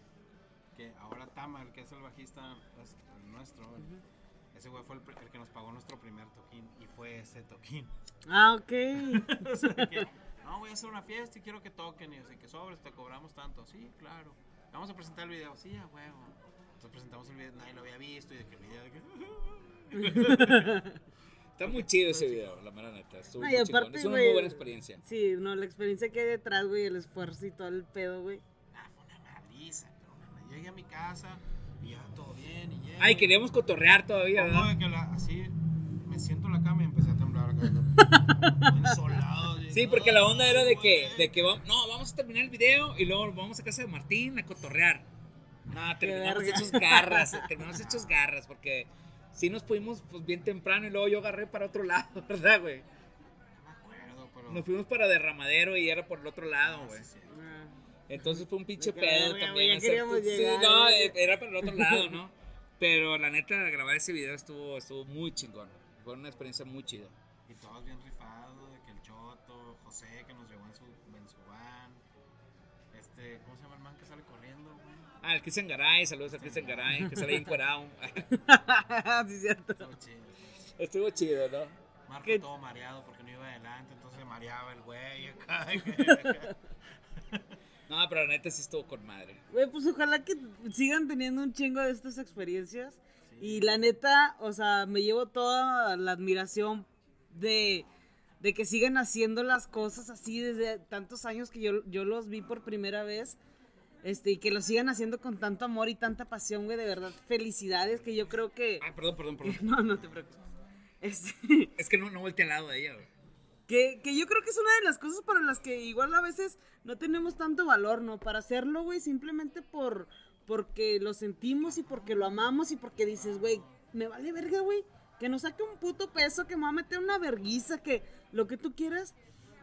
Que ahora Tama, el que es el bajista el nuestro, el- ese güey fue el, el que nos pagó nuestro primer toquín y fue ese toquín. Ah, ok. *laughs* O sea, que, no, voy a hacer una fiesta y quiero que toquen y así que sobres, te cobramos tanto. Sí, claro. Vamos a presentar el video. Sí, a huevo. Entonces presentamos el video, nadie lo había visto y de que el video de que... *laughs* Está muy chido ese video, la mera neta. Estuvo Ay, muy aparte. Es una güey, muy buena experiencia. Sí, no, la experiencia que hay detrás, güey, el esfuerzo y todo el pedo, güey. Ah, fue una madriza, pero una- Llegué a mi casa y ya todo bien y. Ay, queríamos cotorrear todavía, ¿verdad? de que la- así, me siento en la cama y empecé a temblar acá. *laughs* Sí, porque la onda era de que, de que vamos, no, vamos a terminar el video y luego vamos a casa de Martín a cotorrear. No, terminamos hechos garras, terminamos hechos garras porque sí nos fuimos pues bien temprano y luego yo agarré para otro lado, *laughs* ¿verdad, güey? No me acuerdo, pero... Nos fuimos para Derramadero y era por el otro lado, Ah, güey. Entonces fue un pinche pedo también. ya hacer- sí, no, eh, era para el otro lado, ¿no? *laughs* Pero la neta, grabar ese video estuvo, estuvo muy chingón. Fue una experiencia muy chida. Y todos bien José que nos llevó en su, en su van. Este, ¿cómo se llama el man que sale corriendo, güey? Ah, el Cristian Garay, saludos al Cristian Garay, que sale bien *laughs* encuerado. *laughs* sí, cierto. Estuvo chido, estuvo chido. Estuvo chido, ¿no? Marco ¿Qué? todo mareado porque no iba adelante, entonces mareaba el güey acá. *laughs* No, pero la neta sí estuvo con madre. Güey, pues ojalá que sigan teniendo un chingo de estas experiencias. Y la neta, o sea, me llevo toda la admiración de, de que sigan haciendo las cosas así desde tantos años que yo, yo los vi por primera vez. Este, y que lo sigan haciendo con tanto amor y tanta pasión, güey, de verdad. Felicidades, que yo creo que... Ah, perdón, perdón, perdón. *laughs* No, no te preocupes. Este, Es que no, no volteé al lado de ella, güey. que, que yo creo que es una de las cosas para las que igual a veces no tenemos tanto valor, ¿no? Para hacerlo, güey, simplemente por porque lo sentimos y porque lo amamos y porque dices, güey, me vale verga, güey. Que nos saque un puto peso, que me va a meter una verguiza, que lo que tú quieras.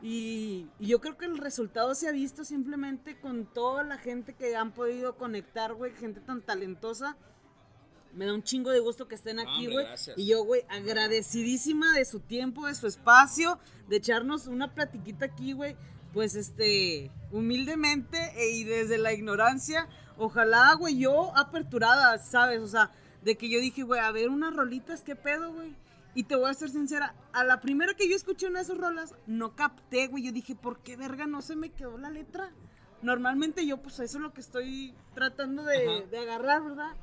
Y, y yo creo que el resultado se ha visto simplemente con toda la gente que han podido conectar, güey, gente tan talentosa. Me da un chingo de gusto que estén aquí, güey. Y yo, güey, agradecidísima de su tiempo, de su espacio, de echarnos una platiquita aquí, güey. Pues, este, humildemente y desde la ignorancia, ojalá, güey, yo aperturada, ¿sabes? O sea, de que yo dije, güey, a ver unas rolitas, ¿qué pedo, güey? Y te voy a ser sincera, a la primera que yo escuché una de esas rolas, no capté, güey. Yo dije, ¿por qué verga no se me quedó la letra? Normalmente yo, pues, eso es lo que estoy tratando de, de agarrar, ¿verdad?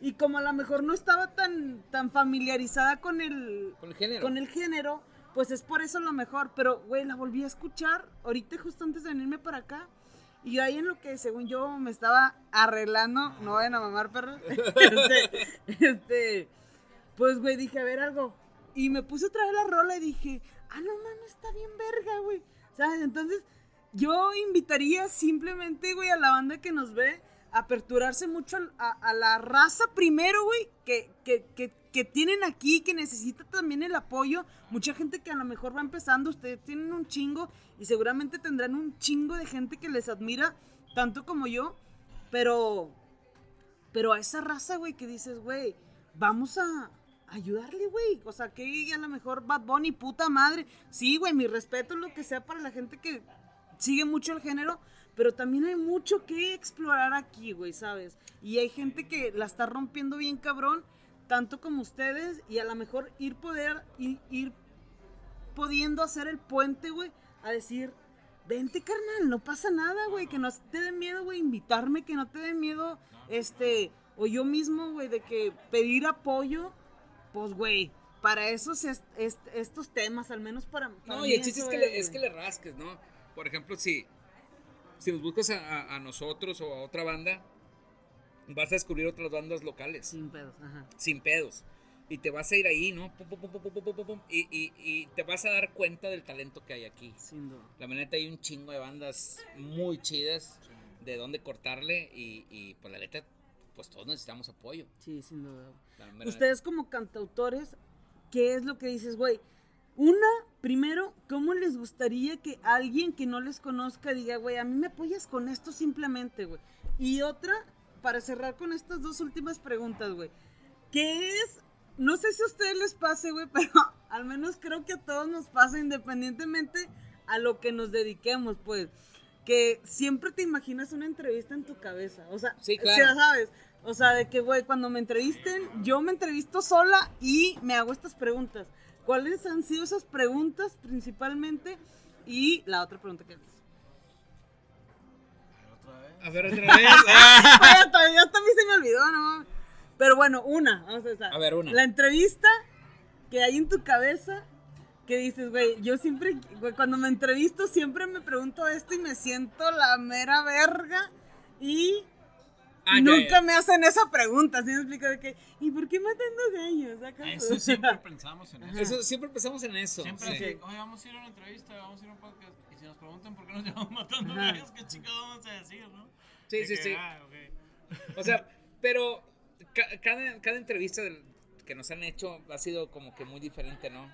Y como a lo mejor no estaba tan, tan familiarizada con el, Con el género. con el género, pues es por eso lo mejor. Pero, güey, la volví a escuchar ahorita justo antes de venirme para acá. Y yo ahí en lo que según yo me estaba arreglando, no vayan a mamar perros, *laughs* este, este, pues güey, dije, a ver algo. Y me puse otra vez la rola y dije, ah, no mames, está bien verga, güey. ¿Sabes? Entonces, yo invitaría simplemente, güey, a la banda que nos ve a aperturarse mucho a, a la raza primero, güey, que, que, que, que tienen aquí, que necesita también el apoyo. Mucha gente que a lo mejor va empezando, ustedes tienen un chingo y seguramente tendrán un chingo de gente que les admira, tanto como yo, pero, pero a esa raza, güey, que dices, güey, vamos a ayudarle, güey. O sea, que a lo mejor Bad Bunny, puta madre. Sí, güey, mi respeto es lo que sea para la gente que sigue mucho el género, pero también hay mucho que explorar aquí, güey, ¿sabes? Y hay gente que la está rompiendo bien cabrón, tanto como ustedes, y a lo mejor ir poder, ir, ir pudiendo hacer el puente, güey, a decir, vente, carnal, no pasa nada, güey, que no te dé miedo, güey, invitarme, que no te dé miedo, este, o yo mismo, güey, de que pedir apoyo, pues, güey, para esos es- est- estos temas, al menos para, para No, mí y el chiste es que, le, es que le rasques, ¿no? Por ejemplo, si, si nos buscas a, a- a nosotros o a otra banda, vas a descubrir otras bandas locales, Sin pedos, ajá. sin pedos. Y te vas a ir ahí, ¿no? Pum, pum, pum, y, y- y te vas a dar cuenta del talento que hay aquí. Sin duda. La neta hay un chingo de bandas muy chidas de dónde cortarle y, y pues la neta, pues todos necesitamos apoyo. Sí, sin duda. Ustedes como cantautores, ¿qué es lo que dices, güey? Una, primero, ¿cómo les gustaría que alguien que no les conozca diga, güey, a mí me apoyas con esto simplemente, güey? Y otra, para cerrar con estas dos últimas preguntas, güey. ¿Qué es? No sé si a ustedes les pase, güey, *laughs* pero al menos creo que a todos nos pasa independientemente a lo que nos dediquemos, pues. Que siempre te imaginas una entrevista en tu cabeza. O sea, Sí, o claro. sea, ¿sabes? O sea, de que, güey, cuando me entrevisten, yo me entrevisto sola y me hago estas preguntas. ¿Cuáles han sido esas preguntas principalmente? Y la otra pregunta que es. Otra vez. A ver, otra vez. *laughs* Hasta, ya hasta a mí se me olvidó, no Pero bueno, una, vamos a empezar. A ver, una. La entrevista que hay en tu cabeza que dices, güey, yo siempre, güey, cuando me entrevisto siempre me pregunto esto y me siento la mera verga y ah, nunca me hacen esa pregunta, ¿sí me explico? De que, ¿y por qué matando gallos? Eso siempre *laughs* pensamos en eso. eso. Siempre pensamos en eso. Siempre sí. oye, vamos a ir a una entrevista, vamos a ir a un podcast y si nos preguntan por qué nos *laughs* llevamos matando gallos, ¿qué chingados vamos a decir, no? Sí, sí, sí. Ah, o sea, pero cada, cada entrevista del, que nos han hecho ha sido como que muy diferente, ¿no?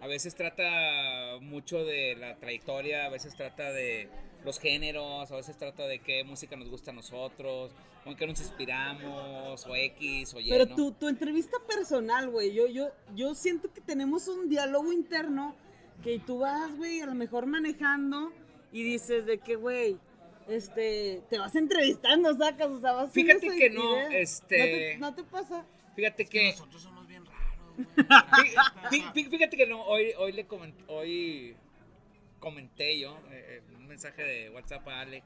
A veces trata mucho de la trayectoria, a veces trata de los géneros, a veces trata de qué música nos gusta a nosotros, o en qué nos inspiramos, o X, o Y. Pero tu, tu entrevista personal, güey, yo, yo, yo siento que tenemos un diálogo interno que tú vas, güey, a lo mejor manejando y dices de que, güey, este, te vas entrevistando, sacas, o sea, vas Fíjate que no, este... ¿No te, ¿No te, pasa? Fíjate que... Nosotros somos bien raros, *laughs* Fíjate que no, hoy, hoy le comenté, hoy comenté yo eh, eh, un mensaje de WhatsApp a Ale,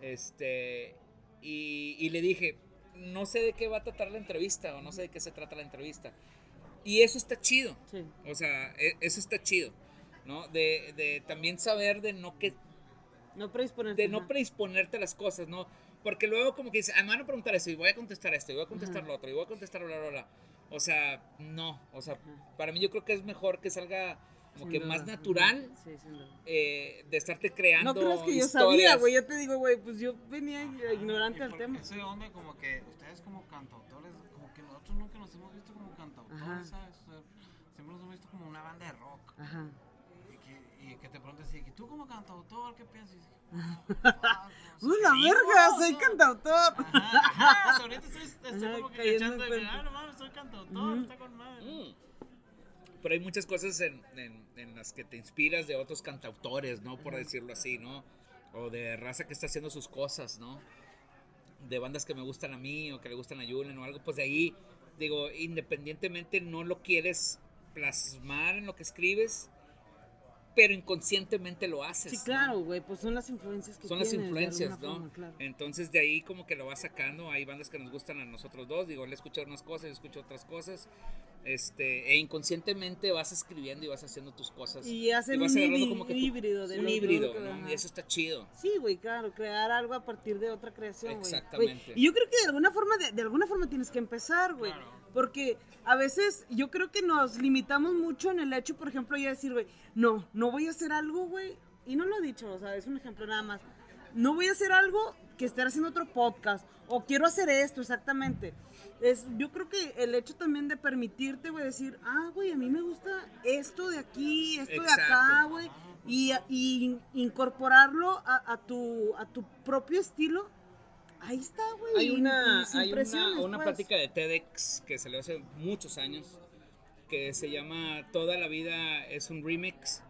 este, y, y le dije, no sé de qué va a tratar la entrevista o no sé de qué se trata la entrevista. Y eso está chido. O sea, e, eso está chido. ¿No? De, de también saber de no que no predisponerte. De no predisponerte a las cosas, ¿no? Porque luego como que dices, ah, me van a preguntar esto y voy a contestar esto y voy a contestar lo otro y voy a contestar bla, bla, bla. O sea, no. O sea, para mí yo creo que es mejor que salga como que más natural sí, eh, de estarte creando. No crees que yo sabía, güey. Yo te digo, güey, pues yo venía ignorante al tema. Ese onda como que ustedes como cantautores, como que nosotros nunca nos hemos visto como cantautores, ¿sabes? siempre nos hemos visto como una banda de rock. Ajá que te preguntes así, ¿tú como cantautor qué piensas? ¡Una *laughs* verga! ¡Soy cantautor! Ajá, ahorita estoy, estoy como que echando de ah, no mames, soy cantautor, está con madre. Mm. Pero hay muchas cosas en, en, en, las que te inspiras de otros cantautores, ¿no? Por decirlo así, ¿no? O de raza que está haciendo sus cosas, ¿no? De bandas que me gustan a mí o que le gustan a Julen o algo, pues de ahí, digo, independientemente no lo quieres plasmar en lo que escribes, pero inconscientemente lo haces. Sí, claro, güey, pues son las influencias que Son las influencias, ¿no? Entonces de ahí como que lo vas sacando, hay bandas que nos gustan a nosotros dos, digo, le escucho unas cosas, yo escucho otras cosas, este, e inconscientemente vas escribiendo y vas haciendo tus cosas. Y hacen un híbrido de Un híbrido, ¿no? Y eso está chido. Sí, güey, claro, crear algo a partir de otra creación, güey. Exactamente. Y yo creo que de alguna forma, de, de alguna forma tienes que empezar, güey. Porque a veces yo creo que nos limitamos mucho en el hecho, por ejemplo, yo decir, güey, no, no voy a hacer algo, güey. Y no lo he dicho, o sea, es un ejemplo nada más. No voy a hacer algo que esté haciendo otro podcast. O quiero hacer esto, exactamente. Es, yo creo que el hecho también de permitirte, güey, decir, ah, güey, a mí me gusta esto de aquí, esto de acá, güey. Y, y, incorporarlo a, a, tu, a tu propio estilo Ahí está, güey. Hay una, hay una, una pues. plática de TEDx que salió hace muchos años que se llama Toda la vida es un remix.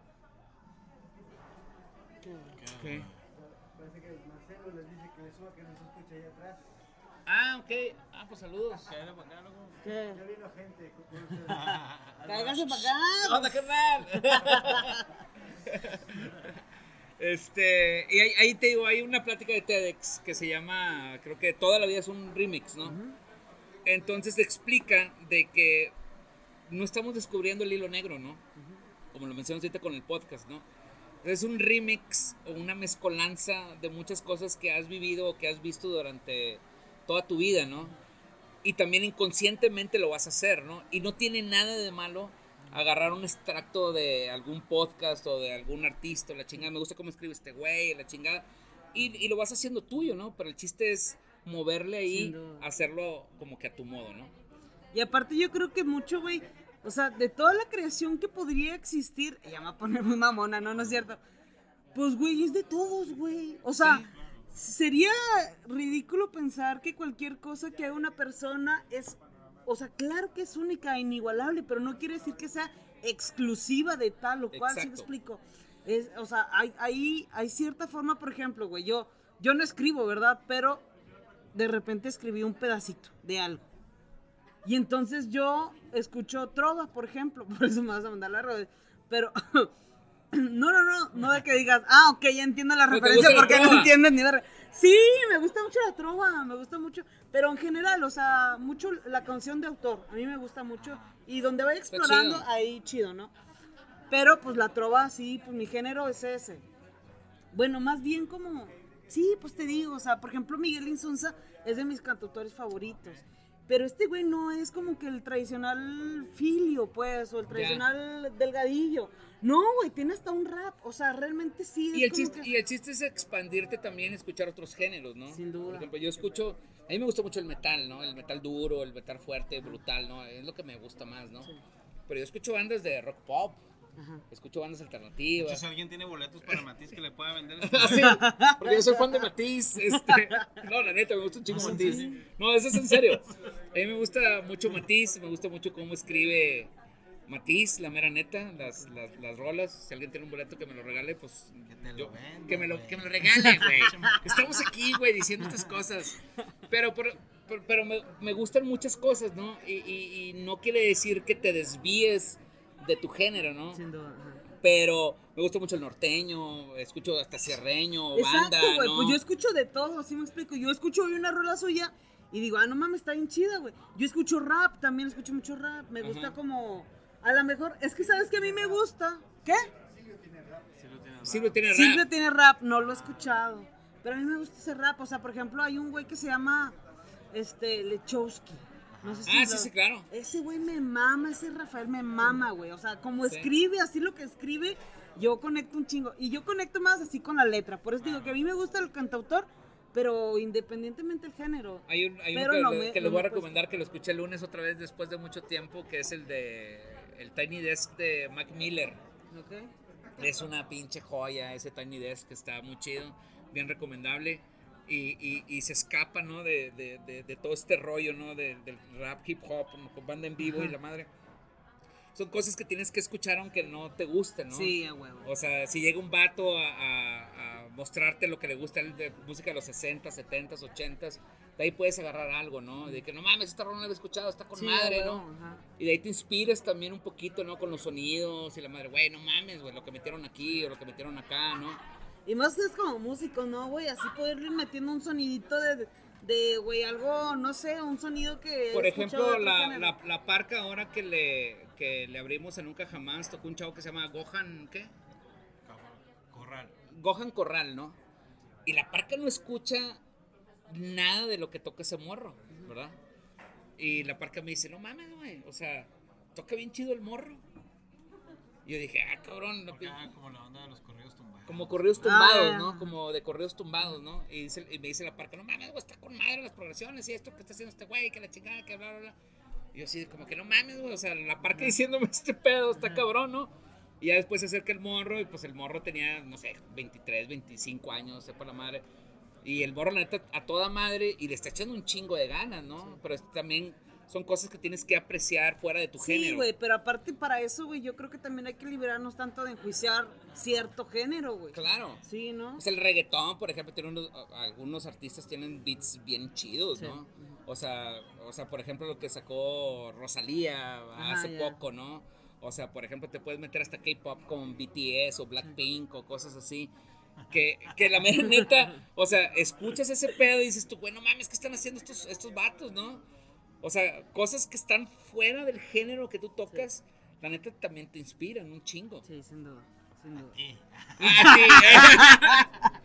¿Qué? Parece que Marcelo les dice que le suba que nos escucha ahí atrás. Ah, ok. Ah, pues saludos. ¿Qué? Ya vino gente. *laughs* Cáigase para acá. ¡Hola, qué mal! Este, y ahí, te digo, hay una plática de TEDx que se llama, creo que toda la vida es un remix, ¿no? Entonces explica de que no estamos descubriendo el hilo negro, ¿no? Como lo mencionas ahorita con el podcast, ¿no? Es un remix o una mezcolanza de muchas cosas que has vivido o que has visto durante toda tu vida, ¿no? Y también inconscientemente lo vas a hacer, ¿no? Y no tiene nada de malo agarrar un extracto de algún podcast o de algún artista, la chingada, me gusta cómo escribe este güey, la chingada, y, lo vas haciendo tuyo, ¿no? Pero el chiste es moverle ahí, hacerlo como que a tu modo, ¿no? Y aparte yo creo que mucho, güey, o sea, de toda la creación que podría existir, ella me va a poner muy mamona, ¿no? ¿No es cierto? Pues, güey, es de todos, güey. O sea, sería ridículo pensar que cualquier cosa que haga una persona es o sea, claro que es única, inigualable, pero no quiere decir que sea exclusiva de tal o cual, ¿sí me explico? Es, o sea, hay, hay, hay cierta forma, por ejemplo, güey, yo, yo no escribo, ¿verdad? Pero de repente escribí un pedacito de algo. Y entonces yo escucho trova, por ejemplo, *laughs* por eso me vas a mandar la rueda. Pero *laughs* No, no, no, no de que digas, ah, ok, ya entiendo la referencia porque no entiendes ni ver. Sí, me gusta mucho la trova, me gusta mucho, pero en general, o sea, mucho la canción de autor, a mí me gusta mucho y donde vaya explorando, ahí chido, ¿no? Pero pues la trova, sí, pues mi género es ese. Bueno, más bien como, sí, pues te digo, o sea, por ejemplo, Miguel Insunza es de mis cantautores favoritos. Pero este güey no es como que el tradicional filio, pues, o el tradicional delgadillo. No, güey, tiene hasta un rap. O sea, realmente sí. y, el chiste, y el chiste es expandirte también, escuchar otros géneros, ¿no? Sin duda. Por ejemplo, yo escucho. A mí me gusta mucho el metal, ¿no? El metal duro, el metal fuerte, brutal, ¿no? Es lo que me gusta más, ¿no? Pero yo escucho bandas de rock pop. Escucho bandas alternativas. Si alguien tiene boletos para Matiz que le pueda vender. *laughs* sí, porque yo soy fan de Matiz. Este, no, la neta, me gusta un chingo ah, Matiz. No, eso es en serio. A mí me gusta mucho Matiz, me gusta mucho cómo escribe Matiz, la mera neta, las, las, las, rolas. Si alguien tiene un boleto que me lo regale, pues. Que, te lo que, me lo, que me lo regale, güey. *laughs* Estamos aquí, güey, diciendo estas cosas. Pero, pero, pero me, me, gustan muchas cosas, ¿no? Y, y, y, no quiere decir que te desvíes de tu género, ¿no? Sin duda. Pero me gusta mucho el norteño, escucho hasta cierreño, Exacto, banda, güey, pues yo escucho de todo, así me explico. Yo escucho hoy una rola suya y digo, ah, no mames, está bien chida, güey. Yo escucho rap, también escucho mucho rap. Me gusta como a lo mejor, es que sabes que a mí me gusta. ¿Qué? Silvio tiene rap. Silvio tiene rap. Silvio tiene rap, no lo he escuchado. Pero a mí me gusta ese rap. O sea, por ejemplo, hay un güey que se llama este, Lechowski. No sé si ah, sí, sí, claro. Ese güey me mama, ese Rafael me mama, güey. O sea, como escribe, así lo que escribe, yo conecto un chingo. Y yo conecto más así con la letra. Por eso digo que a mí me gusta el cantautor, pero independientemente del género. Hay un, hay uno que, le, les voy a recomendar que lo escuché el lunes otra vez después de mucho tiempo, que es el de el Tiny Desk de Mac Miller. Es una pinche joya ese Tiny Desk, que está muy chido, bien recomendable. Y, y, se escapa, ¿no? De, de, de, todo este rollo, ¿no? del rap hip hop, con banda en vivo y la madre. Son cosas que tienes que escuchar aunque no te gusten, ¿no? Sí, a huevo. O sea, si llega un vato a, a, mostrarte lo que le gusta de música de los 60, 70, 80, de ahí puedes agarrar algo, ¿no? De que no mames, esta rola no la he escuchado, está con madre, ¿no? Y de ahí te inspiras también un poquito, ¿no? Con los sonidos y la madre, güey, no mames, güey, lo que metieron aquí o lo que metieron acá, ¿no? Y más es como músico, ¿no, güey? Así poder ir metiendo un sonidito de, de, güey, algo, no sé, un sonido que... Por ejemplo, la, la, la, parca ahora que le, que le abrimos en Nunca Jamás, tocó un chavo que se llama Gohan, ¿qué? Corral. Gohan Corral, ¿no? Y la parca no escucha nada de lo que toca ese morro, ¿verdad? Y la parca me dice, no mames, güey, o sea, toca bien chido el morro. Y yo dije, ah, cabrón. No, como la onda de los corridos. Como corridos ah, tumbados, ¿no? Como de corridos tumbados, ¿no? Y, dice, y me dice la parca, no mames, güey, está con madre las progresiones y esto que está haciendo este güey, que la chingada, que bla, bla, bla. Y yo así, como que no mames, güey, o sea, la parca diciéndome *laughs* este pedo, está cabrón, ¿no? Y ya después se acerca el morro y pues el morro tenía, no sé, 23, 25 años, sepa la madre. Y el morro, la neta, a toda madre y le está echando un chingo de ganas, ¿no? Pero también son cosas que tienes que apreciar fuera de tu género. Sí, güey, pero aparte para eso, güey, yo creo que también hay que liberarnos tanto de enjuiciar cierto género, güey. Claro. Sí, ¿no? Es el reggaetón, por ejemplo, tiene unos, algunos artistas tienen beats bien chidos, ¿no? O sea, o sea, por ejemplo, lo que sacó Rosalía hace poco, ¿no? O sea, por ejemplo, te puedes meter hasta K-pop con BTS o Blackpink o cosas así. Que, que la mera neta, o sea, escuchas ese pedo y dices tú, bueno, mames, ¿qué están haciendo estos, estos vatos, no? O sea, cosas que están fuera del género que tú tocas, la neta también te inspiran un chingo. Sí, sin duda, sin duda. Ah, *laughs*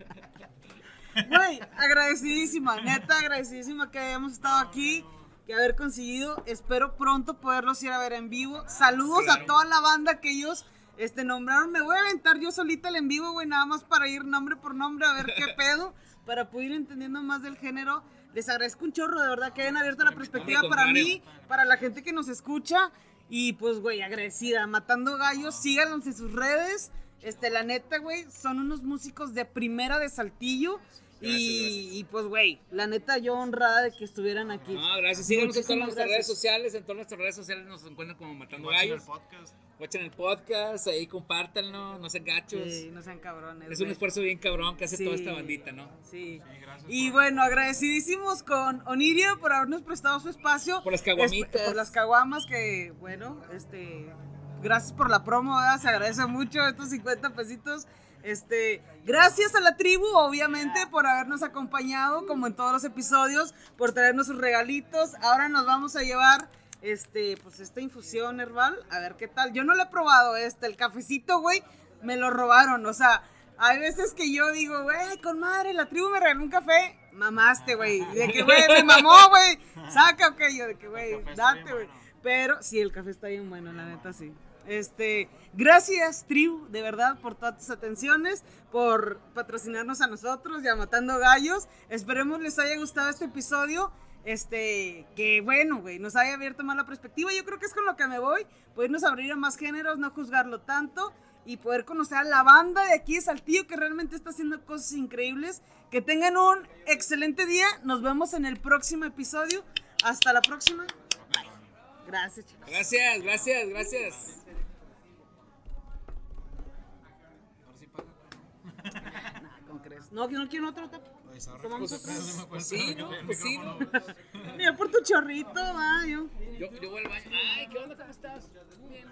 Güey, agradecidísima, neta, agradecidísima que hayamos estado aquí, que haber conseguido. Espero pronto poderlos ir a ver en vivo. Saludos a toda la banda que ellos este, nombraron, me voy a aventar yo solita el en vivo, güey, nada más para ir nombre por nombre a ver qué *laughs* pedo, para poder ir entendiendo más del género. Les agradezco un chorro, de verdad, que hayan abierto la perspectiva para mí, para la gente que nos escucha. Y pues, güey, agradecida. Matando Gallos, síganos en sus redes. Este, la neta, güey, son unos músicos de primera de Saltillo y, pues, güey, la neta, yo honrada de que estuvieran aquí. No, gracias. Síganos en todas nuestras redes sociales. En todas nuestras redes sociales nos encuentran como Matando Gallos. el podcast. Watchen el podcast, ahí compártanlo, no sean gachos. Sí, no sean cabrones. Es un esfuerzo bien cabrón que hace toda esta bandita, ¿no? Sí. sí gracias y bueno, agradecidísimos con Onirio por habernos prestado su espacio. Por las caguamitas. por las caguamas que, bueno, este gracias por la promo, se agradece mucho estos 50 pesitos. Este, gracias a la tribu, obviamente, por habernos acompañado, como en todos los episodios, por traernos sus regalitos. Ahora nos vamos a llevar, este, pues esta infusión herbal, a ver qué tal. Yo no lo he probado, este, el cafecito, güey, me lo robaron, o sea, hay veces que yo digo, güey, con madre, la tribu me regaló un café, mamaste, güey, de que, güey, me mamó, güey, saca, ok, yo de que, güey, date, güey. Pero sí, el café está bien bueno, la neta, sí. Este, gracias, Tribu, de verdad, por todas tus atenciones, por patrocinarnos a nosotros y a Matando Gallos. Esperemos les haya gustado este episodio. Este, que bueno, güey, nos haya abierto más la perspectiva. Yo creo que es con lo que me voy. Podernos abrir a más géneros, no juzgarlo tanto y poder conocer a la banda de aquí de Saltillo que realmente está haciendo cosas increíbles. Que tengan un excelente día. Nos vemos en el próximo episodio. Hasta la próxima. Gracias, chicos. Gracias, gracias, gracias. *laughs* No, no quiero otro tapa. Tomamos pues, otra. Pues sí, ¿no? Pues sí, ¿no? Mira, por tu chorrito, va, yo. Yo, yo vuelvo al baño. Ay, ¿qué onda? ¿Cómo estás? Muy bien,